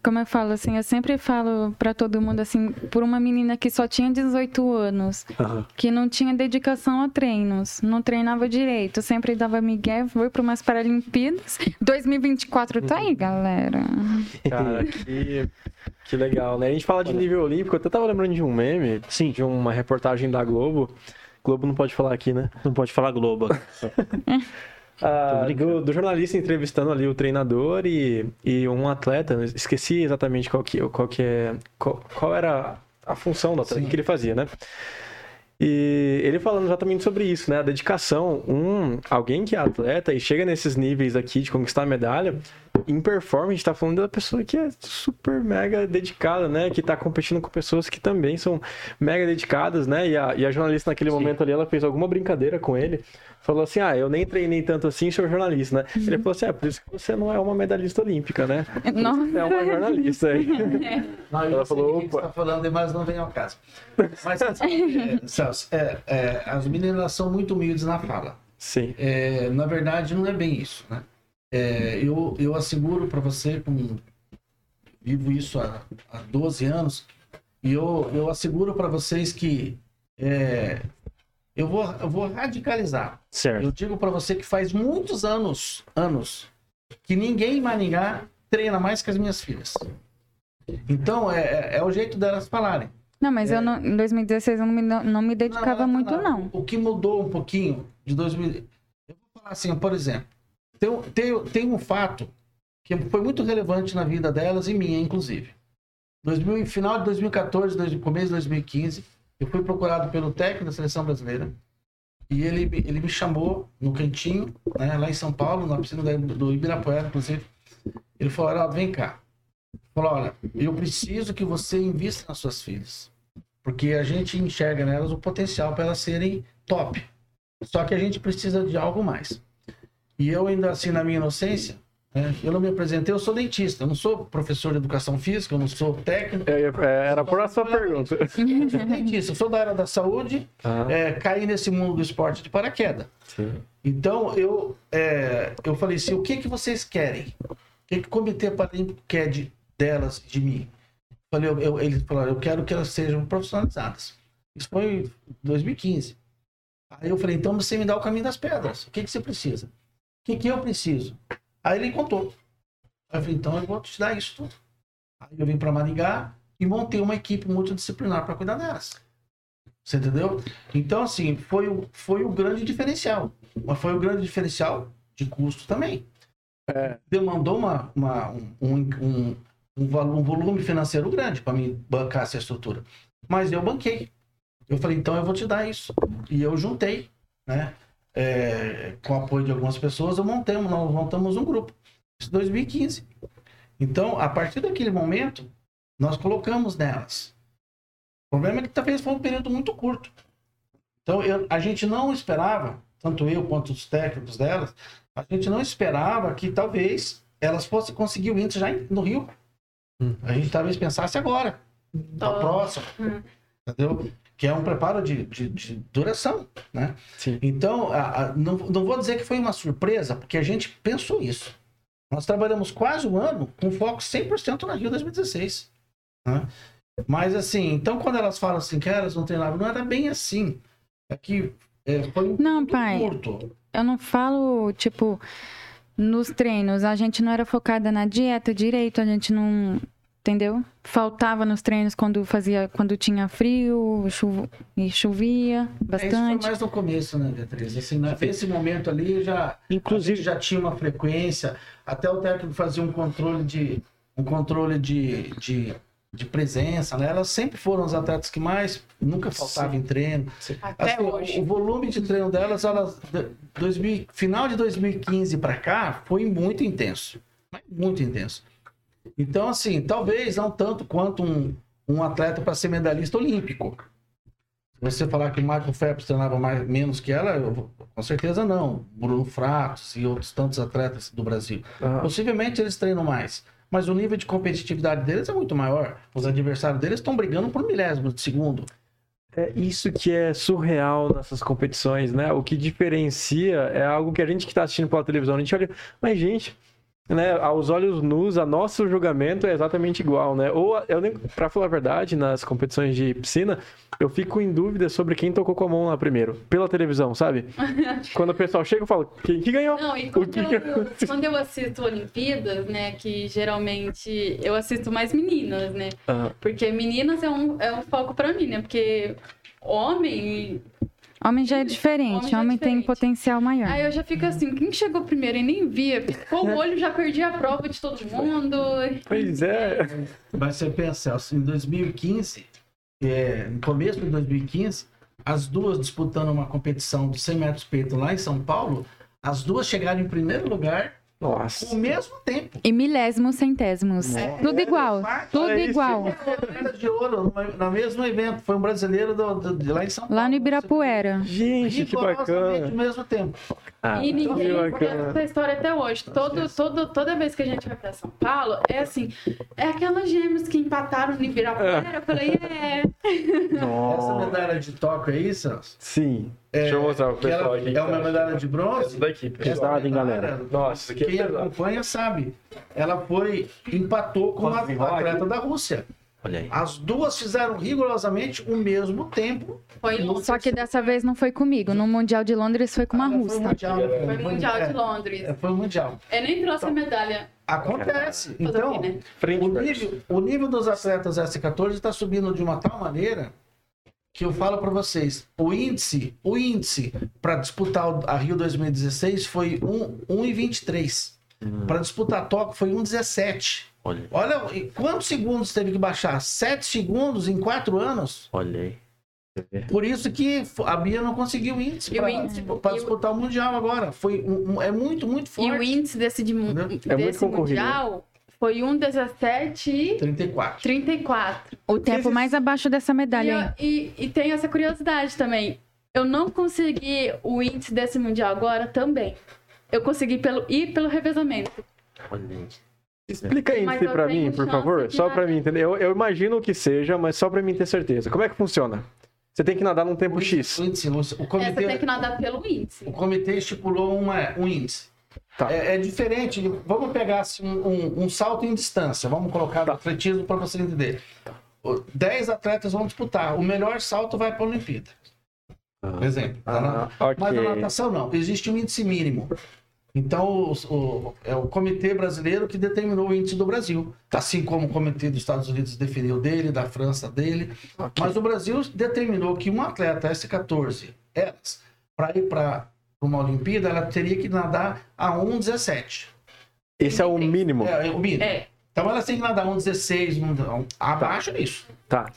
como eu falo assim, eu sempre falo pra todo mundo assim, por uma menina que só tinha 18 anos, Aham. que não tinha dedicação a treinos, não treinava direito, sempre dava migué, foi para umas Paralimpíadas. 2024 tá aí, galera. Cara, que, que legal, né? A gente fala de nível olímpico, eu até tava lembrando de um meme, Sim. de uma reportagem da Globo. Globo não pode falar aqui, né? Não pode falar Globo. Ah, do, do jornalista entrevistando ali o treinador e, e um atleta, né? esqueci exatamente qual que, qual que é, qual, qual era a função do atleta, o que ele fazia, né? E ele falando exatamente sobre isso, né? A dedicação. Um, alguém que é atleta e chega nesses níveis aqui de conquistar a medalha, em performance, tá falando da pessoa que é super mega dedicada, né? Que tá competindo com pessoas que também são mega dedicadas, né? E a, e a jornalista naquele Sim. momento ali, ela fez alguma brincadeira com ele. Falou assim: Ah, eu nem treinei tanto assim, sou jornalista, né? Ele falou assim: É, por isso que você não é uma medalhista olímpica, né? Nossa. Você é uma jornalista aí. Não, eu Ela não sei falou, opa. você tá falando, mas não vem ao caso. Mas, é, Celso, é, é, as meninas são muito humildes na fala. Sim. É, na verdade, não é bem isso, né? É, eu, eu asseguro para você, com, vivo isso há, há 12 anos, e eu, eu asseguro para vocês que é, eu, vou, eu vou radicalizar. Certo. Eu digo para você que faz muitos anos, anos, que ninguém em Maringá treina mais que as minhas filhas. Então, é, é, é o jeito delas falarem. Não, mas eu não, em 2016 eu não me, não me dedicava Não, não, muito, não. O que mudou um pouquinho de 2000. Eu vou falar assim, por exemplo, tem, tem, tem um fato que foi muito relevante na vida delas e minha, inclusive. 2000, final de 2014, dois- começo de 2015, eu fui procurado pelo técnico da seleção brasileira e ele, ele me chamou no cantinho, né, lá em São Paulo, na piscina do Ibirapuera, inclusive. Ele falou: Araldo, vem cá. Ele falou: olha, eu preciso que você invista nas suas filhas. Porque a gente enxerga nelas o potencial para elas serem top. Só que a gente precisa de algo mais. E eu ainda assim, na minha inocência, né, eu não me apresentei, eu sou dentista, eu não sou professor de educação física, eu não sou técnico. É, é, Era a próxima pergunta. Eu sou dentista, eu sou da área da saúde, Ah, é, caí nesse mundo do esporte de paraquedas. sim. Então eu, é, eu falei assim: o que, que vocês querem? O que, que o Comitê Paralímpico quer de, delas, de mim? Falei, eu, eu, eles falaram: eu quero que elas sejam profissionalizadas. Isso foi em 2015. Aí eu falei: então você me dá o caminho das pedras. O que, que você precisa? O que, que eu preciso? Aí ele contou. Aí eu falei: então eu vou te dar isso tudo. Aí eu vim para Maringá e montei uma equipe multidisciplinar para cuidar delas. Você entendeu? Então, assim, foi o, foi o grande diferencial. Mas foi o grande diferencial de custo também. É. Demandou uma, uma- um, um, um, um volume financeiro grande para me bancar essa estrutura. Mas eu banquei. Eu falei, então eu vou te dar isso. E eu juntei, né? É, com o apoio de algumas pessoas, eu montei, nós montamos um grupo. Isso em 2015. Então, a partir daquele momento, nós colocamos nelas. O problema é que talvez foi um período muito curto. Então, eu- a gente não esperava, tanto eu quanto os técnicos delas, a gente não esperava que talvez elas fossem conseguir o índice já no Rio. Hum. A gente talvez pensasse agora, na próxima. Hum. Entendeu? Que é um preparo de, de, de duração, né? Sim. Então, a- a- não, não vou dizer que foi uma surpresa, porque a gente pensou isso. Nós trabalhamos quase um ano com foco 100% na Rio 2016. né? Mas assim, então quando elas falam assim que elas não treinavam, não era bem assim. É que é, foi um Não, pai. curto. Eu não falo, tipo, nos treinos. A gente não era focada na dieta direito, a gente não. Entendeu? Faltava nos treinos quando fazia, quando tinha frio e chovia É, isso foi bastante. mais no começo, né, Beatriz? Assim, nesse momento ali já, Inclusive- já tinha uma frequência, até o técnico fazia um controle de um controle de, de, de presença, né? Elas sempre foram as atletas que mais nunca faltavam em treino. Até Assim, hoje. O volume de treino delas, elas, de- 2000, final de 2015 para cá, foi muito intenso. Muito intenso. Então, assim, talvez não tanto quanto um, um atleta para ser medalhista olímpico. Se você falar que o Michael Phelps treinava mais, menos que ela, eu com certeza não. Bruno Fratos e outros tantos atletas do Brasil. Ah, Possivelmente eles treinam mais. Mas o nível de competitividade deles é muito maior. Os adversários deles estão brigando por milésimos de segundo. É isso que é surreal nessas competições, né? O que diferencia é algo que a gente que está assistindo pela televisão, a gente olha, mas gente, né, aos olhos nus, a nosso julgamento é exatamente igual, né? Ou eu nem, para falar a verdade, nas competições de piscina, eu fico em dúvida sobre quem tocou com a mão lá primeiro, pela televisão, sabe? Quando o pessoal chega, eu falo, quem que ganhou? Não, e quando eu, aconteceu? quando eu assisto Olimpíadas, né, que geralmente eu assisto mais meninas, né? Ah, Porque meninas é um, é um foco pra mim, né? Porque homem. Homem já é diferente, Homem já é homem tem diferente. potencial maior. Aí eu já fico assim, quem chegou primeiro e nem via, piscou o olho, já perdi a prova de todo mundo. pois é. Mas você pensa, em 2015, é, no começo de 2015, as duas disputando uma competição de 100 metros peito lá em São Paulo, as duas chegaram em primeiro lugar Nossa. ao mesmo tempo. E milésimos, centésimos. Tudo igual. Tudo É isso. igual. De ouro no mesmo evento. Foi um brasileiro do- do- de lá em São Paulo. Lá no Ibirapuera. Gente, que bacana. ao mesmo tempo. Ah, E ninguém que esquece bacana. essa história até hoje. Todo, todo, toda vez que a gente vai pra São Paulo, é assim, é aquelas gêmeas que empataram no Ibirapuera. Eu falei, é. Essa Nossa. medalha de Tóquio aí, Celso, Sim. Deixa eu mostrar que ela pessoal aqui. é uma medalha de Essa bronze. daqui, pessoal. Pesado, hein, galera? Nossa, isso é Quem pesado. acompanha sabe. Ela foi, empatou com Posso a atleta da Rússia. Olha aí. As duas fizeram rigorosamente o mesmo tempo. Foi Londres. Só que dessa vez não foi comigo. No Mundial de Londres foi com uma Ela Foi russa. mundial, Foi no Mundial é, de Londres. é, Foi o mundial. Eu nem trouxe a medalha. Acontece. Então, o quê, né? O nível, o nível dos atletas S14 está subindo de uma tal maneira que eu falo para vocês, o índice, o índice para disputar o- a Rio 2016 foi 1,23. Para disputar a Tóquio foi 1,17. Olha, Olha, e quantos segundos teve que baixar? 7 segundos em 4 anos. olha aí. Por isso que a Bia não conseguiu índice E o para índice- e o- disputar o Mundial agora. Foi um- um- é muito, muito E forte. o índice desse, de, Entendeu? É desse. Mundial foi 1,17 e 34. 34. O tempo mais abaixo dessa E, medalha aí. eu- e, e tem essa curiosidade também. Eu não consegui o índice desse Mundial agora também. Eu consegui pelo, ir pelo revezamento. Olha aí. Explica pra tenho mim, por favor. Só pra nadar. mim entender. Eu, eu imagino que seja, mas só pra mim ter certeza. Como é que funciona? Você tem que nadar num tempo O índice- X. O, índice, o É, você tem comitê, que nadar pelo índice. o comitê estipulou uma, um índice. Tá. É, é diferente. Vamos pegar assim, um, um- salto em distância. Vamos colocar no Tá. atletismo para você entender. O- Dez atletas vão disputar. O melhor salto vai para a Olimpíada. Por exemplo. tá na- Ah, ok. Mas na natação não. Existe um índice mínimo. Então, os- o, é o comitê brasileiro que determinou o índice do Brasil. Assim como o comitê dos Estados Unidos definiu dele, da França dele. Mas o Brasil determinou que um atleta S14, elas, para ir para uma Olimpíada, ela teria que nadar a 1,17. Esse é o mínimo. É, é o mínimo. É. Então elas têm que nadar 1,16, um, um, abaixo disso. Tá.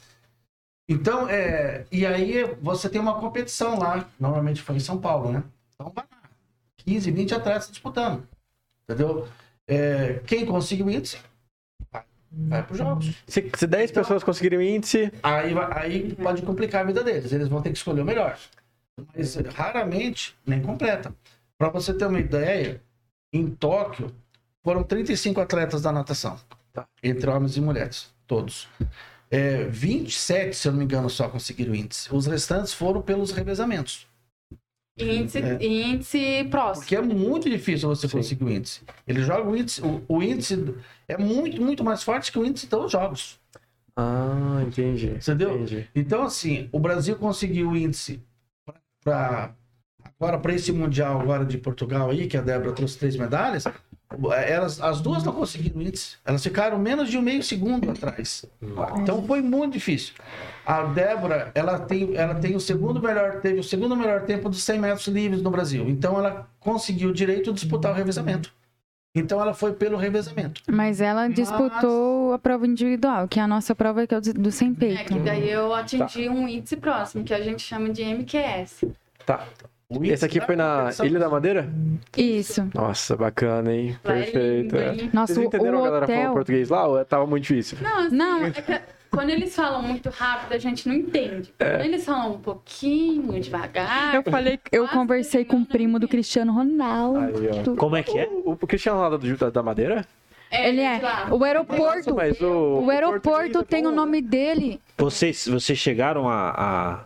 Então, é, e aí você tem uma competição lá, normalmente foi em São Paulo, né? Então vai lá, 15, 20 atletas disputando, entendeu? É, quem conseguiu índice, vai, vai para os jogos. Se, se 10 pessoas conseguirem o índice, Aí, aí pode complicar a vida deles, eles vão ter que escolher o melhor. Mas raramente nem completa. Para você ter uma ideia, em Tóquio foram 35 atletas da natação, Tá. entre homens e mulheres, todos. É, 27, se eu não me engano, só conseguiram índice. Os restantes foram pelos revezamentos. Índice, É. índice próximo. Porque é muito difícil você Sim. conseguir o índice. Eles jogam o índice, o, o índice é muito, muito mais forte que o índice dos jogos. Ah, entendi. Entendeu? Entendi. Então, assim, o Brasil conseguiu o índice para agora para esse mundial agora de Portugal aí, que a Débora trouxe três medalhas, elas as duas não conseguiram o índice. Elas ficaram menos de um meio segundo atrás. Então foi muito difícil. A Débora, ela tem, ela tem o segundo melhor, teve o segundo melhor tempo dos 100 metros livres no Brasil. Então ela conseguiu o direito de disputar o revezamento. Então ela foi pelo revezamento. Mas ela disputou a prova individual, que é a nossa prova que é do sem É, peito. que daí eu atingi um índice próximo, que a gente chama de MQS. Tá. Esse aqui foi na Ilha da Madeira? Isso. Nossa, bacana, hein? Lá é Perfeito. lindo, é. hein? Nosso, Vocês entenderam o a galera falando hotel. português lá ou tava muito difícil? Não, assim, Não. é que quando eles falam muito rápido, a gente não entende. É. Quando eles falam um pouquinho devagar. Eu falei, eu conversei com o primo do. Cristiano Ronaldo. Aí, ó. Como é que é? O, o Cristiano Ronaldo do- da, da Madeira? é, Ele é. lá. O aeroporto. Mas o, O aeroporto é tem o nome dele. Vocês, vocês chegaram a, a-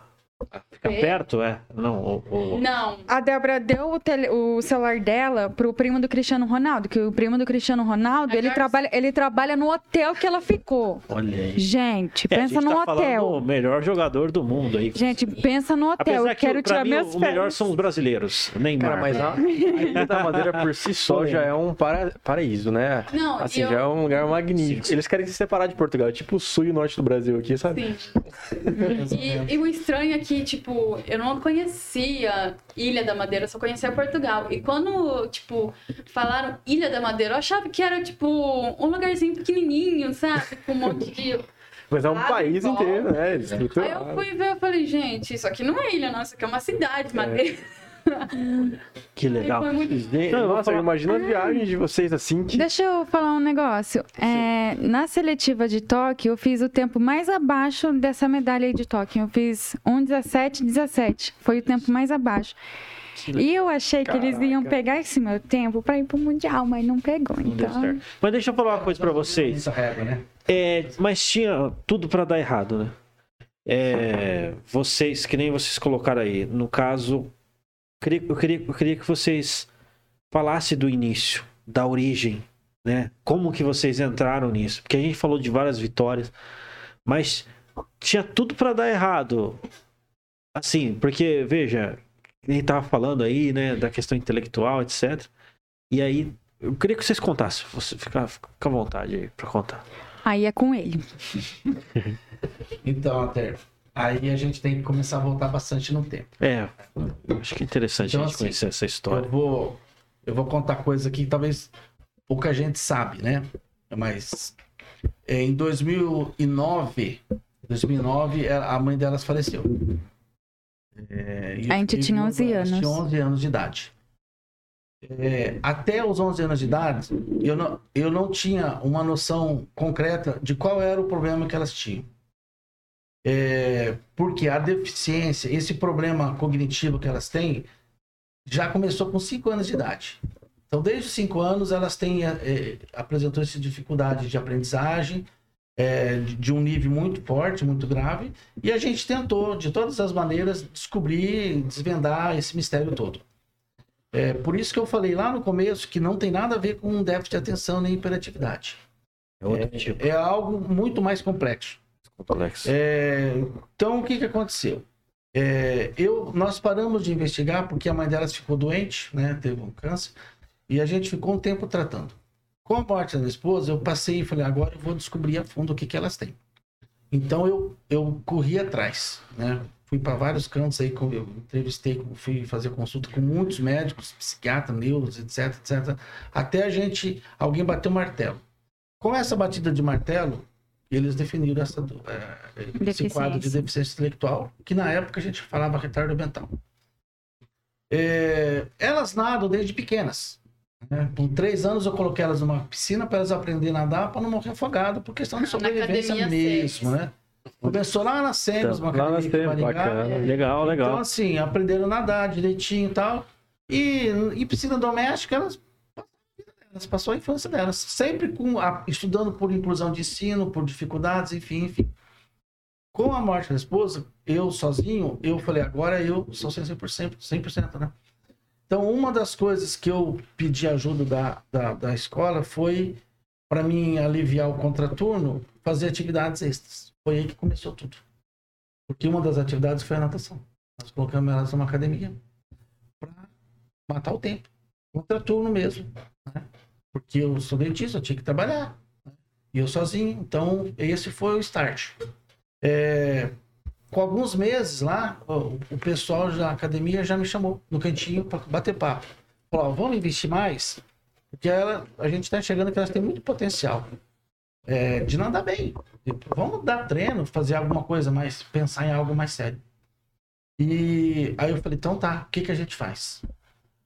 a ficar É. perto, é? Não, o, o- Não. A Débora deu o, tele- o celular dela pro primo do Cristiano Ronaldo, que o primo do Cristiano Ronaldo, A ele Garcia. trabalha, ele trabalha no hotel que ela ficou. olha aí. Gente, É, a pensa gente no tá hotel. o melhor jogador do mundo aí. Gente, pensa no hotel. Apesar Eu que quero tirar mim, minhas o melhor são os brasileiros. Neymar. Cara, mas a, a Ilha da Madeira por si só já é um para, paraíso, né? Não, Assim, eu- já é um lugar magnífico. Eles querem se separar de Portugal, é tipo o sul e o norte do Brasil aqui, sabe? Sim. E, e o estranho é que, tipo, eu não conhecia Ilha da Madeira, eu só conhecia Portugal. E quando, tipo, falaram Ilha da Madeira, eu achava que era, tipo, um lugarzinho pequenininho, sabe? Com um monte de Mas é um país inteiro, né? Aí eu fui ver, eu falei, gente, isso aqui não é ilha, não, isso aqui é uma cidade, madeira. Que legal. muito Não, nossa, falar- imagina as viagens de vocês assim. Que... Deixa eu falar um negócio. É, na seletiva de Tóquio, eu fiz o tempo mais abaixo dessa medalha aí de Tóquio. Eu fiz 1,17, 17. Foi o tempo mais abaixo. E eu achei que eles iam Caraca. pegar esse meu tempo pra ir pro Mundial, mas não pegou. Não Então. Mas deixa eu falar uma coisa pra vocês. Regra, né? É, mas tinha tudo pra dar errado, né? É, vocês, que nem vocês colocaram aí, no caso, queria- eu queria, eu queria que vocês falassem do início, da origem, né? Como que vocês entraram nisso? Porque a gente falou de várias vitórias, mas tinha tudo pra dar errado. Assim, porque, veja, gente tava falando aí, né, da questão intelectual, etc. E aí, eu queria que vocês contassem. Você fica, fica à vontade aí pra contar. aí é com ele. Então, até aí a gente tem que começar a voltar bastante no tempo. É, acho que é interessante Então, a gente assim, conhecer essa história. Eu vou, eu vou contar coisa que talvez pouca gente sabe, né? Mas é, em 2009, 2009 ela- a mãe delas faleceu. É, A gente eu- tinha eu- 11 elas tinham anos. 11 anos de idade. É, até os 11 anos de idade, eu não, eu não tinha uma noção concreta de qual era o problema que elas tinham. É, porque a deficiência, esse problema cognitivo que elas têm, já começou com 5 anos de idade. Então, desde os 5 anos, elas têm, é, apresentou essa dificuldade de aprendizagem, é, de, um nível muito forte, muito grave, e a gente tentou, de todas as maneiras, descobrir, desvendar esse mistério todo. É, por isso que eu falei lá no começo que não tem nada a ver com déficit de atenção nem hiperatividade. É outro tipo, É algo muito mais complexo. Complexo. É, então, o que, que aconteceu? É, eu, nós paramos de investigar porque a mãe delas ficou doente, né? Teve um câncer, e a gente ficou um tempo tratando. Com a morte da minha esposa, eu passei e falei, agora eu vou descobrir a fundo o que, que elas têm. Então, eu, eu corri atrás, né? Fui para vários cantos aí, eu entrevistei, fui fazer consulta com muitos médicos, psiquiatras, neuros, etc, etc, até a gente, alguém bateu o martelo. Com essa batida de martelo, eles definiram essa, é, esse Deficiência. quadro de deficiência intelectual, que na época a gente falava retardo mental. É, elas nadam desde pequenas. né? Com três anos eu coloquei elas numa piscina para elas aprenderem a nadar para não morrer afogado, por questão de sobrevivência academia mesmo, né? Começou lá na Semos, uma Lá na academia Maringá. bacana. Legal, legal. Então, assim, aprenderam a nadar direitinho e tal. E em piscina doméstica, elas, elas passou a infância delas. Sempre com a- estudando por inclusão de ensino, por dificuldades, enfim, enfim. Com a morte da esposa, eu sozinho, eu falei, agora eu sou 100%, 100%, né? Então, uma das coisas que eu pedi ajuda da, da, da escola foi, para mim aliviar o contraturno, fazer atividades extras. Foi aí que começou tudo. Porque uma das atividades foi a natação. Nós colocamos elas numa academia para matar o tempo. Contraturno mesmo. Porque eu sou dentista, eu tinha que trabalhar. né? E eu sozinho. Então, esse foi o start. É, com alguns meses lá, o, pessoal da academia já me chamou no cantinho para bater papo. Falou, vamos investir mais? Porque ela, a gente está enxergando que elas têm muito potencial é, de nadar bem. Vamos dar treino, fazer alguma coisa mais, pensar em algo mais sério. E aí eu falei, então tá, o que, que a gente faz?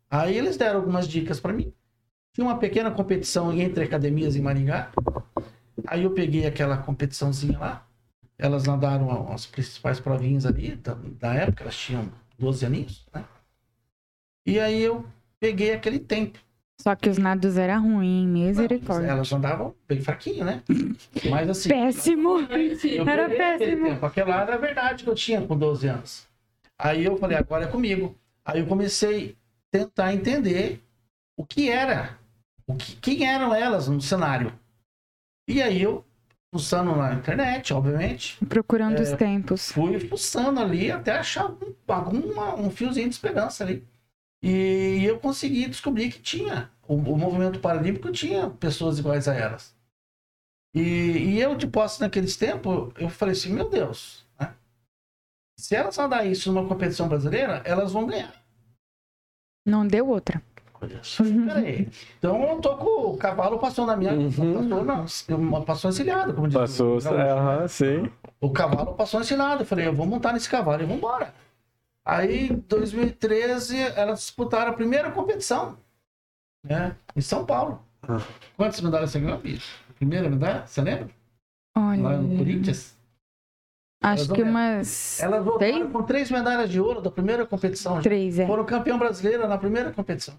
Aí eles deram algumas dicas para mim. Tinha uma pequena competição entre academias em Maringá. Aí eu peguei aquela competiçãozinha lá. Elas nadaram as principais provinhas ali, da, da época, elas tinham 12 aninhos, né? E aí eu peguei aquele tempo. Só que os nados eram ruins, misericórdia. Elas andavam bem fraquinho, né? Mas assim. Péssimo! Eu Era péssimo. tempo. Aquela era a verdade que eu tinha com 12 anos. Aí eu falei, agora é comigo. Aí eu comecei a tentar entender o que era, o que, quem eram elas no cenário. E aí eu, fuçando na internet, obviamente, Procurando os É. tempos. fui fuçando ali até achar algum, alguma- um fiozinho de esperança ali. E eu consegui descobrir que tinha. O, o movimento paralímpico tinha pessoas iguais a elas. E, e eu, de posse naqueles tempos, eu falei assim, meu Deus, né? se elas andar isso numa competição brasileira, elas vão ganhar. Não deu outra. Olha só. Peraí. Então eu tô com o cavalo passou na minha. Uhum. Passou, não, passou encilhado, como diz. o Passou, gaúcho. é, aham, sim. O cavalo passou ensinado. Eu falei, eu vou montar nesse cavalo e vamos embora. Aí, em 2013, elas disputaram a primeira competição, né? Em São Paulo. Ah. Quantas medalhas você ganhou, bicho? Primeira medalha? Você lembra? Lá no Olha, Corinthians. acho que umas Elas voltaram três, com três medalhas de ouro da primeira competição. três, é. Foram campeão brasileira na primeira competição.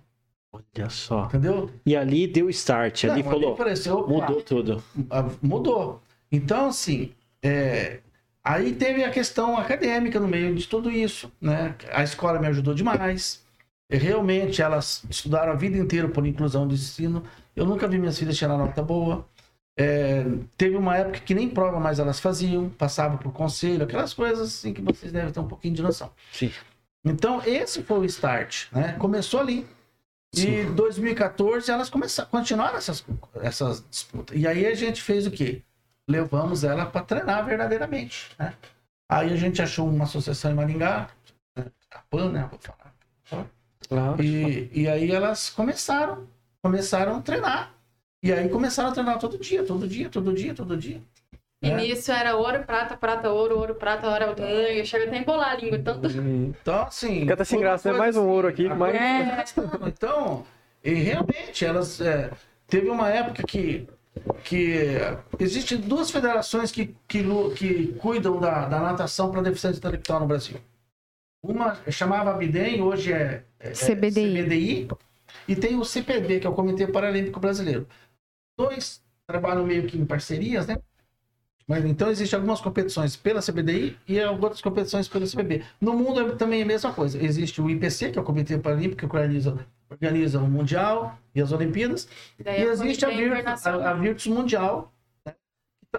Olha só. Entendeu? E ali deu start, ali Não, falou, apareceu, mudou tudo. Ah, mudou. Então, assim, é, aí teve a questão acadêmica no meio de tudo isso, né? A escola me ajudou demais. Realmente, elas estudaram a vida inteira por inclusão de ensino. Eu nunca vi minhas filhas tirar nota boa. É, teve uma época que nem prova mais elas faziam, passavam por conselho, aquelas coisas assim que vocês devem ter um pouquinho de noção. Sim. Então, esse foi o start, né? Começou ali. E em 2014 elas começaram, continuaram essas, essas disputas. E aí a gente fez o quê? Levamos ela para treinar verdadeiramente, né? Aí a gente achou uma associação em Maringá, a PAN, né? Vou falar. Ah, E, e aí elas começaram, começaram a treinar. E aí começaram a treinar todo dia, todo dia, todo dia, todo dia. E É. nisso era ouro, prata, prata, ouro, ouro, prata, ouro, ouro. Chega até a embolar a língua. Tanto... hum. Então, assim. Fica até sem graça, né? Mais um ouro aqui, mas- arrastando. Então, e realmente, elas. é, teve uma época que. que Existem duas federações que, que, que cuidam da, da natação para deficiência intelectual no Brasil. Uma chamava Abidem, hoje é, é- é CBDI. CBDI, e tem o CPB, que é o Comitê Paralímpico Brasileiro. Dois trabalham meio que em parcerias, né? Mas então existem algumas competições pela CBDI e outras competições pela CBB. No mundo é também a mesma coisa. Existe o IPC, que é o Comitê Paralímpico, que organiza, organiza o Mundial e as Olimpíadas. E é existe a Virtus, a, a Virtus Mundial. né?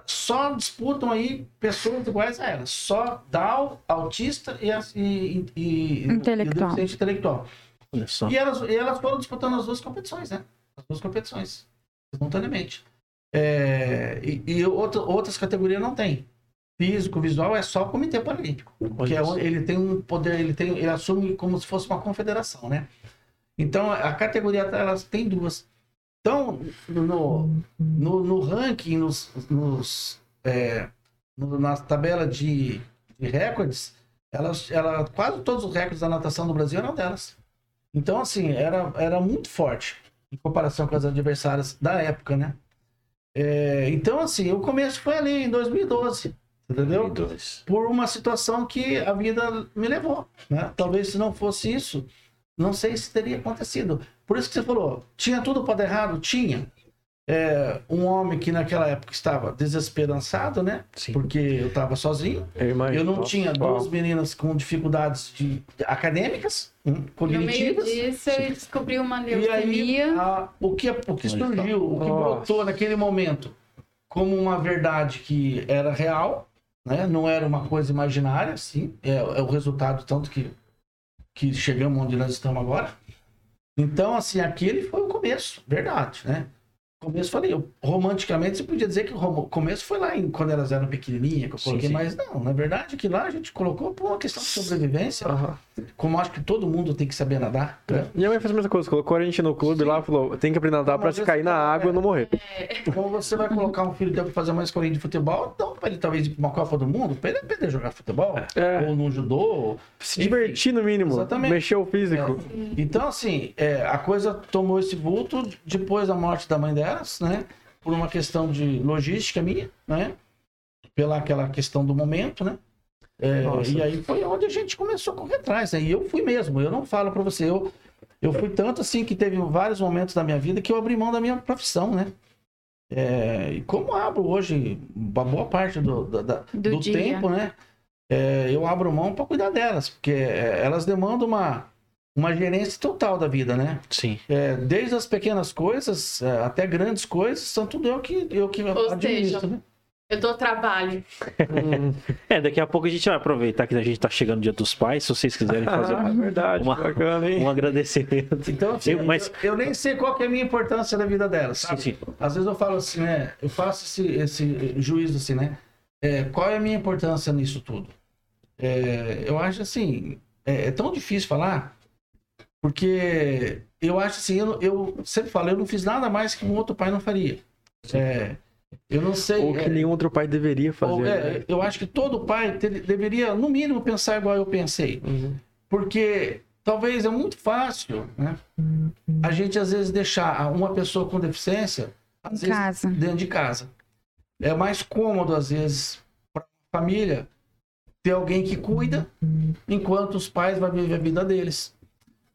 Só disputam aí pessoas iguais a elas. Só Down, autista e, as- e, e, e, Intelectual. e intelectual. Olha só. E elas, e elas foram disputando as duas competições, né? As duas competições, simultaneamente. É, e e outra- outras categorias não tem. Físico, visual é só o Comitê Paralímpico. Que é, ele tem um poder, ele, tem, ele assume como se fosse uma confederação, né? Então, a categoria, elas tem duas. Então, no, no, no ranking, nos, nos, é, no- na tabela de, de recordes, elas, ela, quase todos os recordes da natação do Brasil eram delas. Então, assim, era, era muito forte em comparação com as adversárias da época, né? É, então, assim, o começo foi ali em 2012, entendeu? Dois. Por uma situação que a vida me levou, né? Talvez se não fosse isso, não sei se teria acontecido. Por isso que você falou, tinha tudo para dar errado? Tinha. É, um homem que naquela época estava desesperançado, né? Sim. Porque eu estava sozinho. Eu, imagino. Eu não Nossa, tinha duas meninas com dificuldades de- acadêmicas, hum, No meio cognitivas. disso, eu descobri uma E aí, leucemia. a- o que, o que surgiu, o que Nossa. brotou naquele momento como uma verdade que era real, né? não era uma coisa imaginária, sim, é, é o resultado tanto que, que chegamos onde nós estamos agora. Então, assim, aquele foi o começo, verdade, né? Começo, falei, eu, romanticamente você podia dizer que o começo foi lá em, quando elas eram pequenininhas, que eu Sim, coloquei, sim. mas não, na verdade que lá a gente colocou por uma questão de sobrevivência, Aham. como acho que todo mundo tem que saber nadar, né? Minha mãe fez a mesma coisa, colocou a gente no clube Sim. lá, falou, tem que aprender a nadar Uma pra se cair na que- água e não morrer. Como você vai colocar um filho teu pra fazer uma escolinha de futebol, então para ele talvez ir pra uma Copa do Mundo, para ele aprender a jogar futebol, É. ou no judô. Se divertir no mínimo, Exatamente. mexer o físico. Então, assim, é, a coisa tomou esse vulto depois da morte da mãe né? Por uma questão de logística minha, né? Pela aquela questão do momento, né? É, e aí foi onde a gente começou a correr atrás. Né? E eu fui mesmo, eu não falo para você, eu, eu fui tanto assim que teve vários momentos da minha vida que eu abri mão da minha profissão, né? É, e como abro hoje uma boa parte do, da- da- Do do tempo, né? É, eu abro mão para cuidar delas, porque é, elas demandam uma, uma gerência total da vida, né? Sim. É, desde as pequenas coisas é, até grandes coisas, são tudo eu que, eu que Ou administro, seja, né? Eu dou trabalho. É, daqui a pouco a gente vai aproveitar que a gente tá chegando o dia dos pais, se vocês quiserem fazer Ah, um, verdade, uma- bacana, hein? um agradecimento. Então, assim, Eu- mas- eu, eu nem sei qual que é a minha importância na vida delas, Sim, sabe? sim. Às vezes eu falo assim, né? Eu faço esse, esse juízo assim, né? É, qual é a minha importância nisso tudo? É, eu acho assim, é, é tão difícil falar, Porque eu acho assim, eu, eu sempre falo, eu não fiz nada mais que um outro pai não faria. É, eu não sei. Ou que é, nenhum outro pai deveria fazer. ou, é, né? eu acho que todo pai te- deveria, no mínimo, pensar igual eu pensei. Uhum. Porque talvez é muito fácil, né? A gente às vezes deixar uma pessoa com deficiência às Em vezes, casa. dentro de casa. É mais cômodo às vezes para a família ter alguém que cuida enquanto os pais vão viver a vida deles.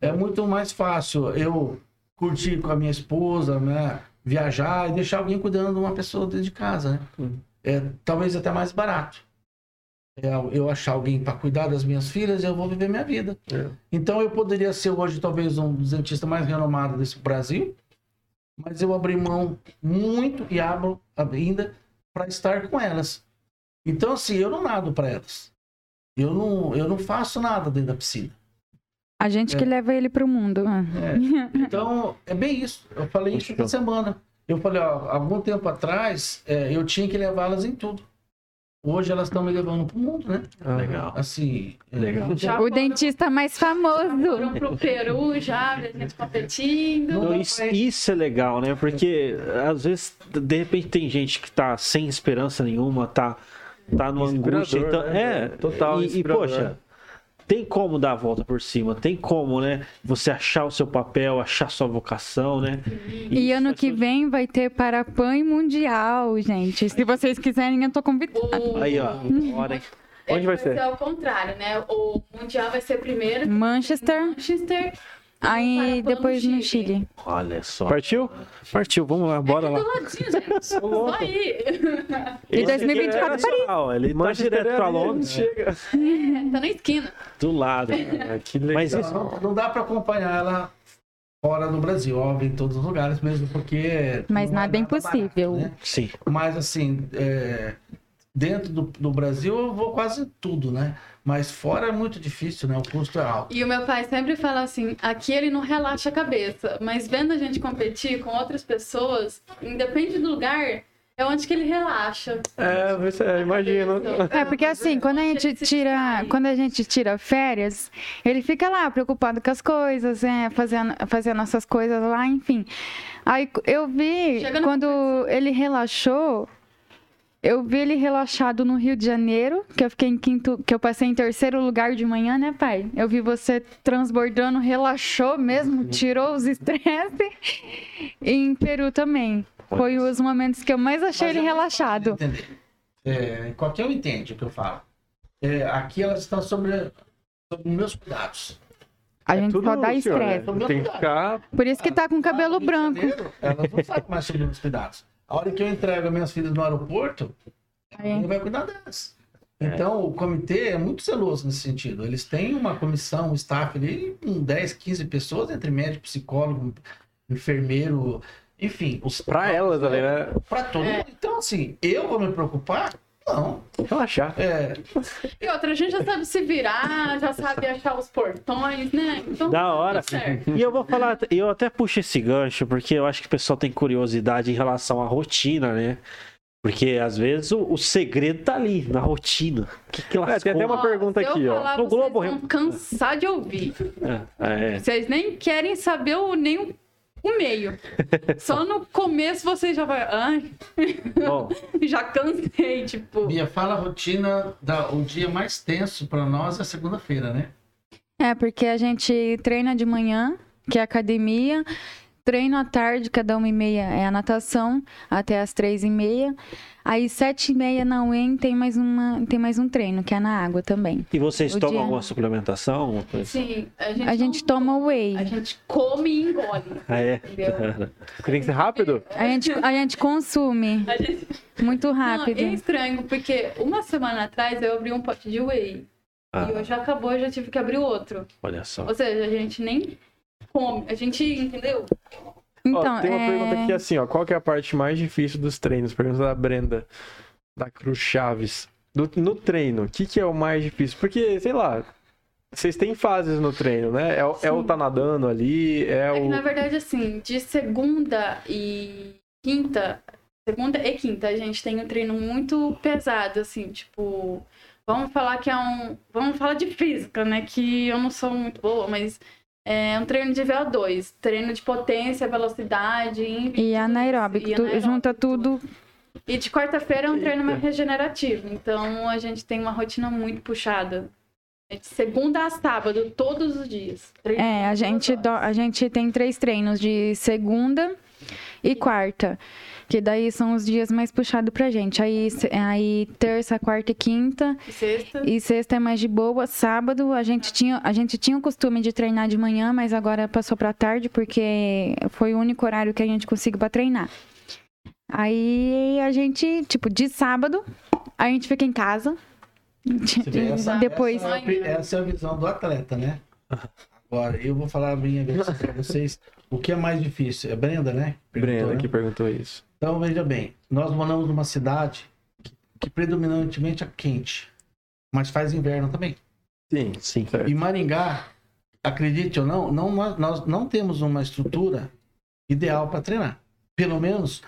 É muito mais fácil eu curtir com a minha esposa, né? viajar e deixar alguém cuidando de uma pessoa dentro de casa, né? É talvez até mais barato. É, eu achar alguém para cuidar das minhas filhas e eu vou viver minha vida. É. Então eu poderia ser hoje talvez um dos dentistas mais renomados desse Brasil, mas eu abri mão muito e abro ainda para estar com elas. Então assim, eu não nado para elas. Eu não, eu não faço nada dentro da piscina. A gente É. que leva ele pro mundo. ah. É. Então, é bem isso. Eu falei isso essa semana. Eu falei, ó, algum tempo atrás, é, eu tinha que levá-las em tudo. Hoje elas estão me levando pro mundo, né? Ah, Legal. Assim. é, Legal. Já O dentista mais famoso. foram pro Peru já, a gente competindo. Não isso, isso é legal, né? Porque às vezes, de repente, tem gente que tá sem esperança nenhuma, tá, tá numa angústia. Então, né? é, Total E, e, poxa, tem como dar a volta por cima, tem como, né? Você achar o seu papel, achar sua vocação, né? E isso ano que vem vai ter Parapan Mundial, gente. Se vocês quiserem, eu tô convidada. O... Aí, ó, bora, hein? Onde vai ser? ao contrário, né? O Mundial vai ser primeiro Manchester, Manchester. Aí depois no Chile. Olha só. Partiu? Partiu, vamos lá, bora Do lá. ladinho, aí. E 2024 Esse aqui é nacional, Ele tá Manchester direto é pra Londres, Chega. Tá na esquina. do lado. Ah, que legal. Mas isso, Não, não dá para acompanhar ela fora do Brasil, óbvio, em todos os lugares mesmo, porque. Mas não nada é impossível. barato, né? sim. Mas assim, é, dentro do, do Brasil eu vou quase tudo, né? Mas fora é muito difícil, né? O custo é alto. E o meu pai sempre fala assim: aqui ele não relaxa a cabeça, mas vendo a gente competir com outras pessoas, independe do lugar, é onde que ele relaxa. É, você, imagino. É, porque assim, quando a gente tira, quando a gente tira férias, ele fica lá preocupado com as coisas, é, fazendo, fazendo nossas coisas lá, enfim. Aí eu vi quando ele relaxou, eu vi ele relaxado no Rio de Janeiro, que eu fiquei em quinto, que eu passei em terceiro lugar de manhã, né, pai? Eu vi você transbordando, relaxou mesmo, tirou os estresses. E em Peru também. Foi os momentos que eu mais achei Mas ele é relaxado. É, qualquer um entende o que eu falo. É, aqui elas estão sobre, sobre meus cuidados. A gente Tudo, só dá estresse. né? Tem que ficar. Por isso que tá com cabelo de branco. Janeiro, Elas não sabem mais sobre meus cuidados. A hora que eu entrego as minhas filhas no aeroporto, ele vai cuidar delas. Então, o comitê é muito zeloso nesse sentido. Eles têm uma comissão, um staff ali, com 10, 15 pessoas, entre médico, psicólogo, enfermeiro, enfim. Os Pra elas ali, né? Pra todo É. mundo. Então, assim, eu vou me preocupar? Não. Relaxar. É, E outra, a gente já sabe se virar, já sabe achar os portões, né? Então, Da hora. certo. E eu vou falar, eu até puxo esse gancho, porque eu acho que o pessoal tem curiosidade em relação à rotina, né? Porque às vezes o, o segredo tá ali, na rotina. O que, que? É, tem até uma Ó, pergunta aqui, ó. falar, No vocês Globo, vão cansar de ouvir. É, é. Vocês nem querem saber o, nem o, o meio. Só no começo vocês já vai. Ai, Bom, já cansei, tipo. Bia, fala a rotina, da, o dia mais tenso pra nós é segunda-feira, né? É, porque a gente treina de manhã, que é academia. Treino à tarde, cada uma e meia é a natação, até as três e meia. Aí, sete e meia na UEM tem mais, uma, tem mais um treino, que é na água também. e vocês O tomam dia- alguma suplementação? alguma coisa? Sim, a gente, A gente não- toma whey. A gente come e engole. Ah, é? Entendeu? Tem que ser rápido? A gente, a gente consome A gente... muito Não, rápido. é estranho, porque uma semana atrás eu abri um pote de whey. Ah, E hoje acabou, eu já tive que abrir outro. olha só. Ou seja, a gente nem come. A gente, entendeu? Então, Ó, tem uma é... pergunta aqui assim, ó. Qual que é a parte mais difícil dos treinos? Pergunta da Brenda, da Cruz Chaves. Do- no treino, o que, que é o mais difícil? Porque, sei lá, vocês têm fases no treino, né? É, o- é o tá nadando ali, é É que, o. na verdade, assim, de segunda e quinta, segunda e quinta, a gente tem um treino muito pesado, assim, tipo, vamos falar que é um. Vamos falar de física, né? Que eu não sou muito boa, mas É um treino de VO2, treino de potência, velocidade, ímpeto, E anaeróbico, e tu- anaeróbico, junta tudo. E de quarta-feira é um treino mais regenerativo. Então a gente tem uma rotina muito puxada. É de segunda a sábado, todos os dias. É, a gente, do- a gente tem três treinos de segunda e quarta. Que daí são os dias mais puxados pra gente. Aí, aí terça, quarta e quinta. E Sexta. E sexta é mais de boa. Sábado a gente tinha, a gente tinha o costume de treinar de manhã, mas agora passou pra tarde porque foi o único horário que a gente conseguiu pra treinar. Aí a gente, tipo, de sábado, a gente fica em casa. Vê, essa- Depois. Essa é, a, essa é a visão do atleta, né? Agora, eu vou falar a minha versão pra vocês. O que é mais difícil? É Brenda, né? Perguntou, Brenda né? que perguntou isso. Então, veja bem. Nós moramos numa cidade que, que predominantemente é quente. Mas faz inverno também. Sim, Sim. certo. E Maringá, acredite ou não, não nós, nós não temos uma estrutura ideal para treinar. Pelo menos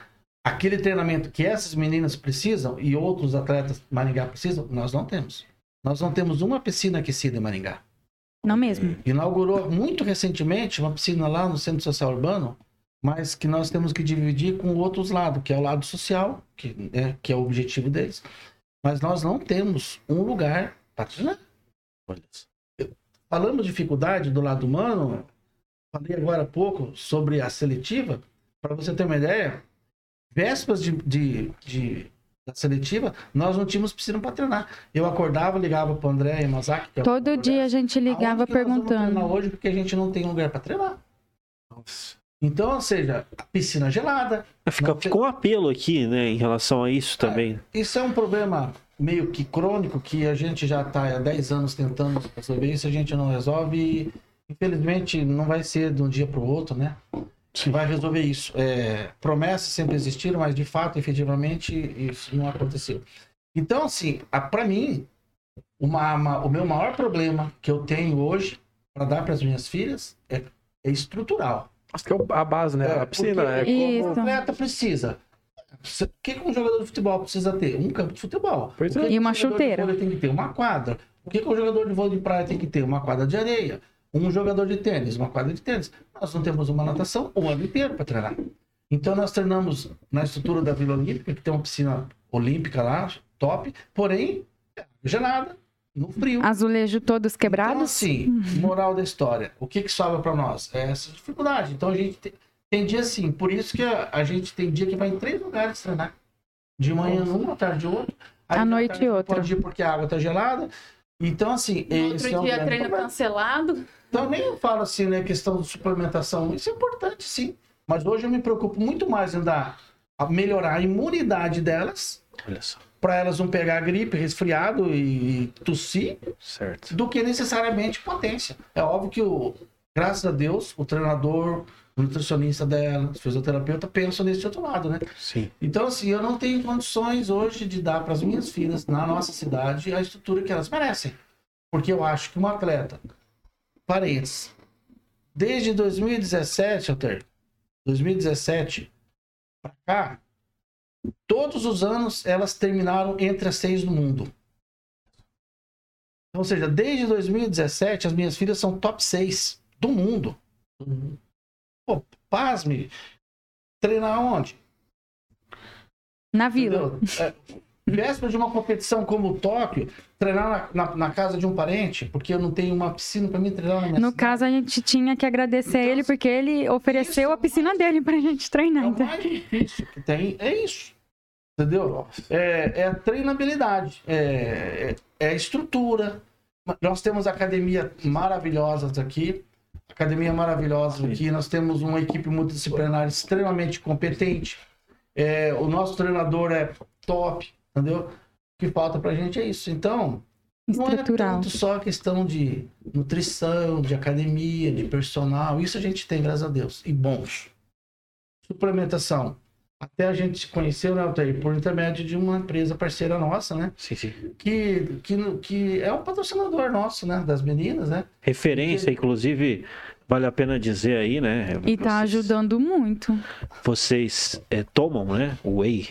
aquele treinamento que essas meninas precisam e outros atletas de Maringá precisam, nós não temos. Nós não temos uma piscina aquecida em Maringá. Não mesmo. Inaugurou muito recentemente uma piscina lá no Centro Social Urbano, mas que nós temos que dividir com outros lados, que é o lado social, que, né, que é o objetivo deles. Mas nós não temos um lugar para treinar. Olha só. Falamos de dificuldade do lado humano. Falei agora há pouco sobre a seletiva. Para você ter uma ideia, vésperas de, de, de- da seletiva, nós não tínhamos piscina para treinar. Eu acordava, ligava para o André Yamazaki. que é o Todo dia a gente ligava "Aonde que nós vamos perguntando. treinar hoje porque a gente não tem lugar para treinar. Nossa. Então, ou seja, a piscina gelada. Fica, Não tem- ficou um apelo aqui, né, em relação a isso também. Isso é um problema meio que crônico que a gente já está há 10 anos tentando resolver isso, a gente não resolve e infelizmente não vai ser de um dia para o outro, né? Que vai resolver isso. É, promessas sempre existiram, mas de fato, efetivamente, isso não aconteceu. Então, assim, para mim, uma- uma- o meu maior problema que eu tenho hoje para dar para as minhas filhas é, é estrutural. Acho que é a base, né? É, a piscina porque é Isso. O atleta precisa. O que um jogador de futebol precisa ter? Um campo de futebol. Pois é. E uma um chuteira. tem que ter uma quadra. O que, que um jogador de vôlei de praia tem que ter? Uma quadra de areia. Um jogador de tênis, uma quadra de tênis. Nós não temos uma natação o ano inteiro para treinar. Então nós treinamos na estrutura da Vila Olímpica, que tem uma piscina olímpica lá, top, porém, é gelada, no frio. Azulejo todos Então, quebrados. assim, moral da história, o que que sobra para nós? É essa dificuldade. Então a gente tem, tem dia assim, por isso que a, a gente tem dia que vai em três lugares treinar. De manhã num, à tarde outro. aí À noite tarde não outro. Pode ir porque a água tá gelada. Então, assim, No esse outro é um dia, treino problema. cancelado. Então, nem eu falo assim, né, questão de suplementação. Isso é importante, sim. Mas hoje eu me preocupo muito mais em dar, a melhorar a imunidade delas, Olha só. Para elas não pegar gripe, resfriado e tossir, Certo. do que necessariamente potência. É óbvio que, o, graças a Deus, o treinador, o nutricionista dela, o fisioterapeuta pensam nesse outro lado, né? Sim. Então, assim, eu não tenho condições hoje de dar para as minhas filhas, na nossa cidade, a estrutura que elas merecem. Porque eu acho que um atleta, parentes, desde 2017, Alter, 2017 para cá, todos os anos elas terminaram entre as seis do mundo. Ou seja, desde 2017, as minhas filhas são top 6 do mundo. Pô, pasme. Treinar onde? Na vila. É, véspera de uma competição como o Tóquio, treinar na, na- na casa de um parente, porque eu não tenho uma piscina para mim treinar na minha No cidade. caso, a gente tinha que agradecer Então, ele porque ele ofereceu a piscina dele pra gente treinar. É o então. mais difícil que tem, é isso. Entendeu? É, é a treinabilidade, é, é, é a estrutura. Nós temos academia maravilhosas aqui, academia maravilhosa aqui. Nós temos uma equipe multidisciplinar extremamente competente. É, o nosso treinador é top, entendeu? O que falta pra gente é isso. Então, não é tanto só questão de nutrição, de academia, de personal. Isso a gente tem, graças a Deus. E bons. Suplementação. Até a gente se conheceu, né, Altair? Por intermédio de uma empresa parceira nossa, né? Sim, sim. Que, que, que é um patrocinador nosso, né? Das meninas, né? Referência, inclusive, vale a pena dizer aí, né? E tá vocês- ajudando muito. Vocês é, tomam, né? O whey.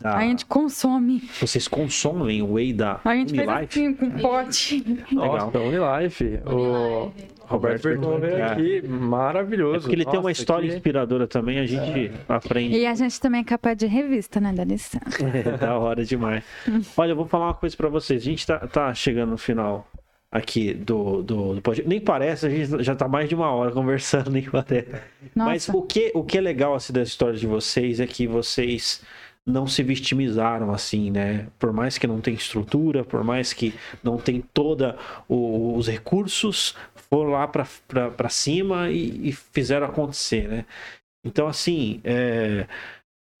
da- A gente consome. Vocês consomem o whey da A gente fez Unilife? assim com pote. Legal. Nossa, Unilife. O... Roberto Berton veio É. aqui, maravilhoso. É porque ele tem uma Nossa, história que- inspiradora também, a gente aprende. E a gente também é capa de revista, né, da licença. É da hora demais. Olha, eu vou falar uma coisa pra vocês. A gente tá, tá chegando no final aqui do, do, do podcast. Nem parece, a gente já tá mais de uma hora conversando, nem parece. Mas Nossa. o que, o que é legal assim, da história de vocês é que vocês não se vitimizaram assim, né? Por mais que não tenha estrutura, por mais que não tem toda o- os recursos, foram lá pra cima e, e fizeram acontecer, né? Então, assim, é,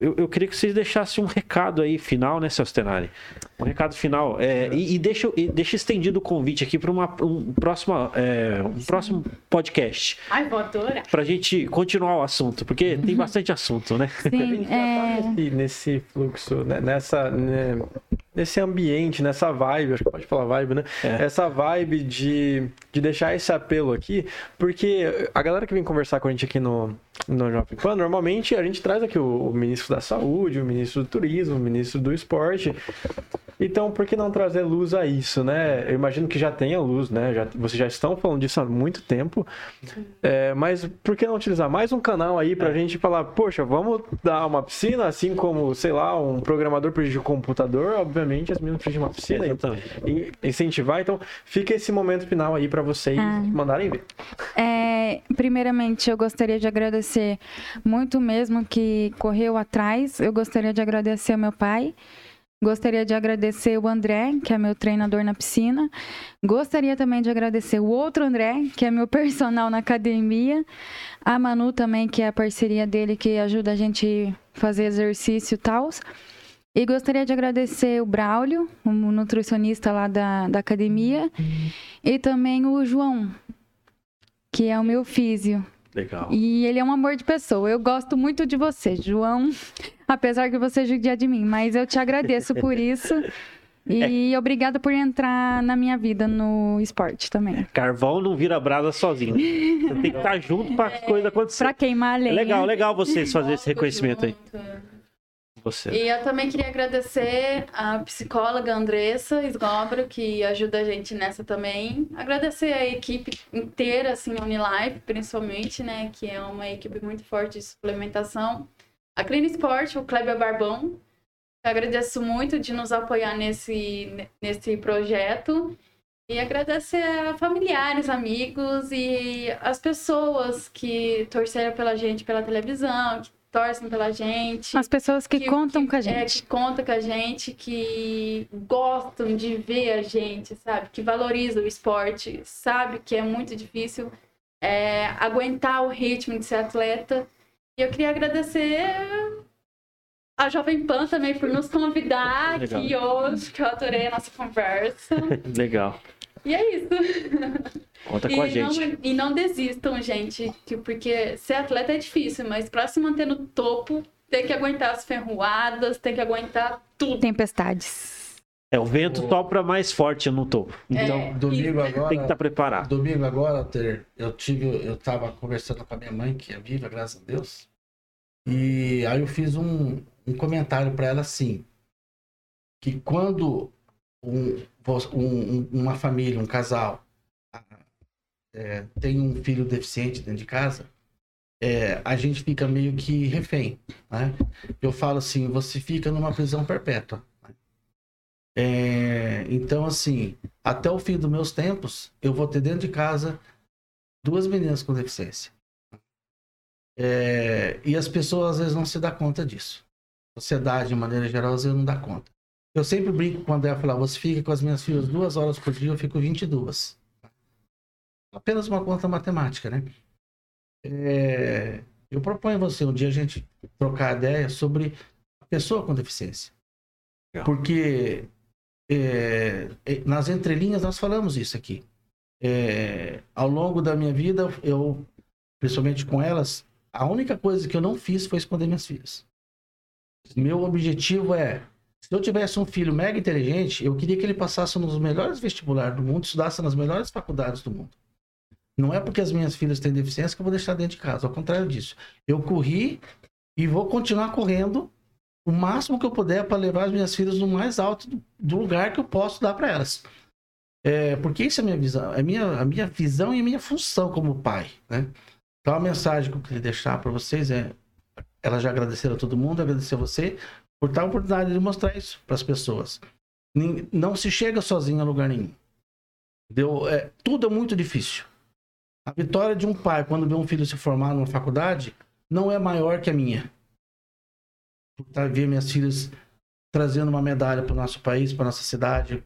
eu, eu queria que vocês deixassem um recado aí final, né, Celso Tenari? Um recado final. É, e, e deixa, e deixa estendido o convite aqui para um, próxima, é, um próximo podcast. Ai, vou adorar. Pra gente continuar o assunto, porque tem bastante assunto, né? A Sim, tá é... nesse, nesse fluxo, né, nessa, né, nesse ambiente, nessa vibe, acho que pode falar vibe, né? É. Essa vibe de, de deixar esse apelo aqui, porque a galera que vem conversar com a gente aqui no, no Jovem Pan, normalmente a gente traz aqui o, o ministro da Saúde, o ministro do Turismo, o ministro do Esporte. Então, por que não trazer luz a isso, né? Eu imagino que já tenha luz, né? Já, vocês já estão falando disso há muito tempo. É, mas por que não utilizar mais um canal aí pra gente falar, poxa, vamos dar uma piscina, assim como, sei lá, um programador de um computador, obviamente as meninas precisam de uma piscina. Exatamente. E incentivar, então fica esse momento final aí pra vocês Ah. mandarem ver. É, primeiramente, eu gostaria de agradecer muito mesmo que correu atrás. Eu gostaria de agradecer ao meu pai. Gostaria de agradecer o André, que é meu treinador na piscina. Gostaria também de agradecer o outro André, que é meu personal na academia. A Manu também, que é a parceria dele, que ajuda a gente a fazer exercício e tal. E gostaria de agradecer o Braulio, o nutricionista lá da, da academia. E também o João, que é o meu físio. Legal. E ele é um amor de pessoa. Eu gosto muito de você, João. Apesar que você judia de mim, mas eu te agradeço por isso. E obrigada por entrar na minha vida no esporte também. Carvão não vira brasa sozinho. Você tem que estar junto para as coisas acontecer. Pra queimar a lenha. Legal, legal vocês fazerem esse reconhecimento aí. Você. E eu também queria agradecer a psicóloga Andressa Esgobro, que ajuda a gente nessa também. Agradecer a equipe inteira, assim, Unilife, principalmente, né? Que é uma equipe muito forte de suplementação. A Clean Sport, o Kleber Barbão. Eu agradeço muito de nos apoiar nesse, nesse projeto. E agradecer a familiares, amigos e as pessoas que torceram pela gente pela televisão, que torcem pela gente. As pessoas que, Que- contam que- com a É, gente. que conta com a gente, que gostam de ver a gente, sabe? Que valorizam o esporte, sabe que é muito difícil é, aguentar o ritmo de ser atleta. E eu queria agradecer a Jovem Pan também por nos convidar Legal. aqui hoje, que eu adorei a nossa conversa. Legal. E é isso. Conta com a E gente. não, e não desistam, gente, que, porque ser atleta é difícil, mas pra se manter no topo, tem que aguentar as ferroadas, tem que aguentar tudo. Tempestades. É, o vento sopra mais forte no topo. Então, É, Domingo isso. agora. tem que estar preparado. Domingo agora, Ter, eu tive, eu tava conversando com a minha mãe, que é viva, graças a Deus. E aí eu fiz um, um comentário para ela assim, que quando um- um- um- uma família, um casal, ah, é, tem um filho deficiente dentro de casa, é, a gente fica meio que refém, né? Eu falo assim, você fica numa prisão perpétua. né? É, então, assim, até o fim dos meus tempos, eu vou ter dentro de casa duas meninas com deficiência. É, e as pessoas às vezes não se dão conta disso. Sociedade, de maneira geral, às vezes não dá conta. Eu sempre brinco quando ela fala, você fica com as minhas filhas duas horas por dia, eu fico 22. Apenas uma conta matemática, né? É, eu proponho a você um dia a gente trocar ideia sobre a pessoa com deficiência. Porque é, é, nas entrelinhas nós falamos isso aqui. É, ao longo da minha vida, eu, principalmente com elas, a única coisa que eu não fiz foi esconder minhas filhas. Meu objetivo é, se eu tivesse um filho mega inteligente, eu queria que ele passasse nos melhores vestibulares do mundo, estudasse nas melhores faculdades do mundo. Não é porque as minhas filhas têm deficiência que eu vou deixar dentro de casa, ao contrário disso. Eu corri e vou continuar correndo o máximo que eu puder para levar as minhas filhas no mais alto do- lugar que eu posso dar para elas. É, porque isso é a minha visão, é minha, a minha visão e a minha função como pai, né? Então a mensagem que eu queria deixar para vocês é, ela já agradeceram a todo mundo, agradecer a você por dar a oportunidade de mostrar isso para as pessoas. Não se chega sozinho a lugar nenhum. Deu, é, tudo é muito difícil. A vitória de um pai quando vê um filho se formar numa faculdade não é maior que a minha. Por tá- ver minhas filhas trazendo uma medalha para o nosso país, para nossa cidade,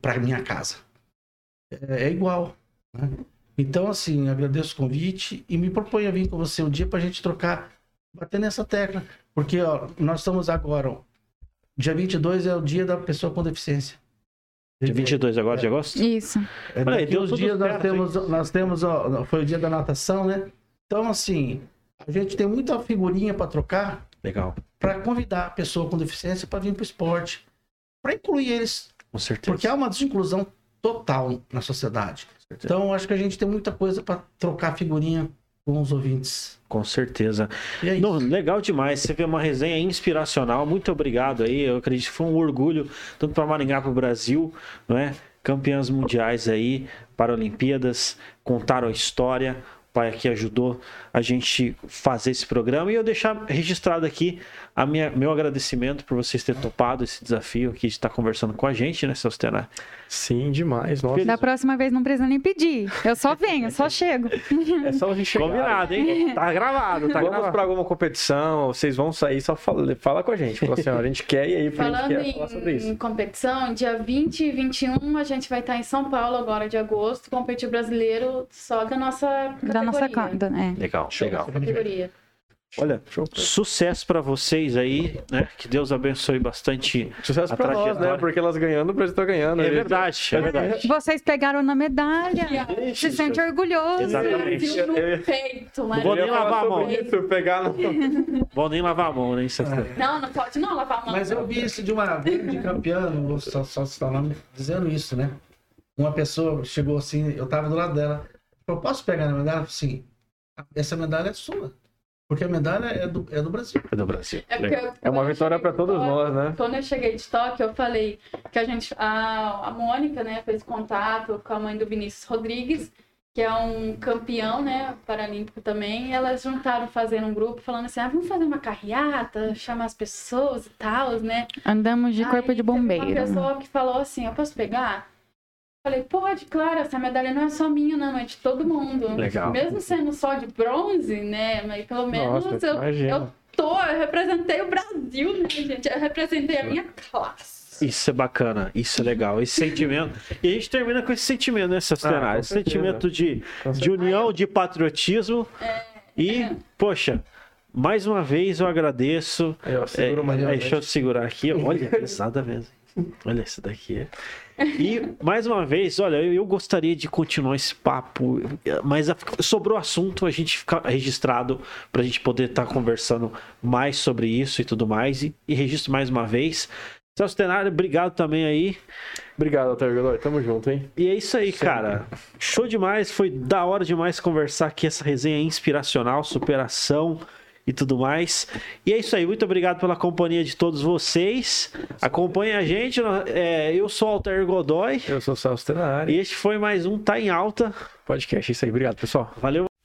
para minha casa. É, é igual. né? Então, assim, agradeço o convite e me proponho a vir com você um dia para a gente trocar, bater nessa tecla. Porque ó, nós estamos agora, ó, dia 22 é o dia da pessoa com deficiência. Dia 22 agora de agosto? Isso. É, Olha aí, deu tudo dias nós temos, nós temos, ó, foi o dia da natação, né? Então, assim, a gente tem muita figurinha para trocar Legal, para convidar a pessoa com deficiência para vir para o esporte, para incluir eles, com certeza. porque há uma desinclusão total na sociedade. Então, acho que a gente tem muita coisa para trocar figurinha com os ouvintes. Com certeza. Não, legal demais. Você vê uma resenha inspiracional. Muito obrigado aí. Eu acredito que foi um orgulho, tanto para Maringá para o Brasil, não é? Campeãs mundiais aí, Paralimpíadas, contaram a história. O pai aqui ajudou a gente fazer esse programa. E eu deixar registrado aqui a minha, meu agradecimento por vocês terem topado esse desafio aqui de estar conversando com a gente, né, seu Stenar? Sim, demais. Nossa. Da próxima vez não precisa nem pedir. Eu só venho, só chego. É só a gente chegar. Combinado, hein? Tá gravado, tá Vamos pra alguma competição, vocês vão sair, só fala, fala com a gente. Fala assim, ó, a gente quer e aí pra Falando gente quer falar sobre em, isso. em competição, dia 20 e 21 a gente vai estar em São Paulo agora de agosto, competir brasileiro só da nossa categoria. Da nossa conta, né? Legal, legal. categoria. Olha, sucesso pra vocês aí, né? Que Deus abençoe bastante. Sucesso a pra nós, né? Porque elas ganhando, o Brasil tá ganhando. É Gente, verdade, é verdade. Vocês pegaram na medalha. Se sente orgulhoso. Exatamente. No peito, Não vou nem lavar a mão. isso, pegar no... Vou nem lavar a mão, né? Isso é- Não, não pode não lavar a mão. Mas eu vi isso de uma grande campeã, não vou só, só citar o nome, dizendo isso, né? Uma pessoa chegou assim, eu tava do lado dela, falou, posso pegar na medalha? Assim, essa medalha é sua. Porque a medalha é do, é do Brasil. É do Brasil. É, eu- É uma vitória de todos Tóquio- nós, né? Quando eu cheguei de Tóquio, eu falei que a gente, a, a Mônica, né, fez contato com a mãe do Vinícius Rodrigues, que é um campeão, né, paralímpico também, e elas juntaram fazendo um grupo falando assim, ah, vamos fazer uma carreata, chamar as pessoas e tal, né? Andamos de Aí corpo de teve Uma bombeiro. pessoa que falou assim, eu posso pegar? Falei, pode, claro, essa medalha não é só minha, não, é de todo mundo. Legal. Mesmo sendo só de bronze, né? Mas pelo menos Nossa, eu, imagina. eu tô, eu representei o Brasil, né, gente? Eu representei a minha classe. Isso é bacana, isso é legal. Esse sentimento. E a gente termina com esse sentimento, né, seu Ah? Esse sentimento de, de união, de patriotismo. E, poxa, mais uma vez eu agradeço. Ó, É, realmente. deixa eu segurar aqui. Olha, pesada mesmo. Olha esse daqui. E mais uma vez, olha, eu, eu gostaria de continuar esse papo, mas a- sobrou assunto, a gente fica registrado para a gente poder estar conversando mais sobre isso e tudo mais. E, e registro mais uma vez. Celso Tenário, obrigado também aí. Obrigado, Altair Godoy. Tamo junto, hein? E é isso aí, cara. Show demais, foi da hora demais conversar aqui essa resenha inspiracional, superação e tudo mais. E é isso aí, muito obrigado pela companhia de todos vocês. Acompanhe a gente, é, eu sou o Altair Godoy Eu sou o Celso Tenari. e este foi mais um Tá em Alta. Podcast, isso aí. Obrigado, pessoal. Valeu.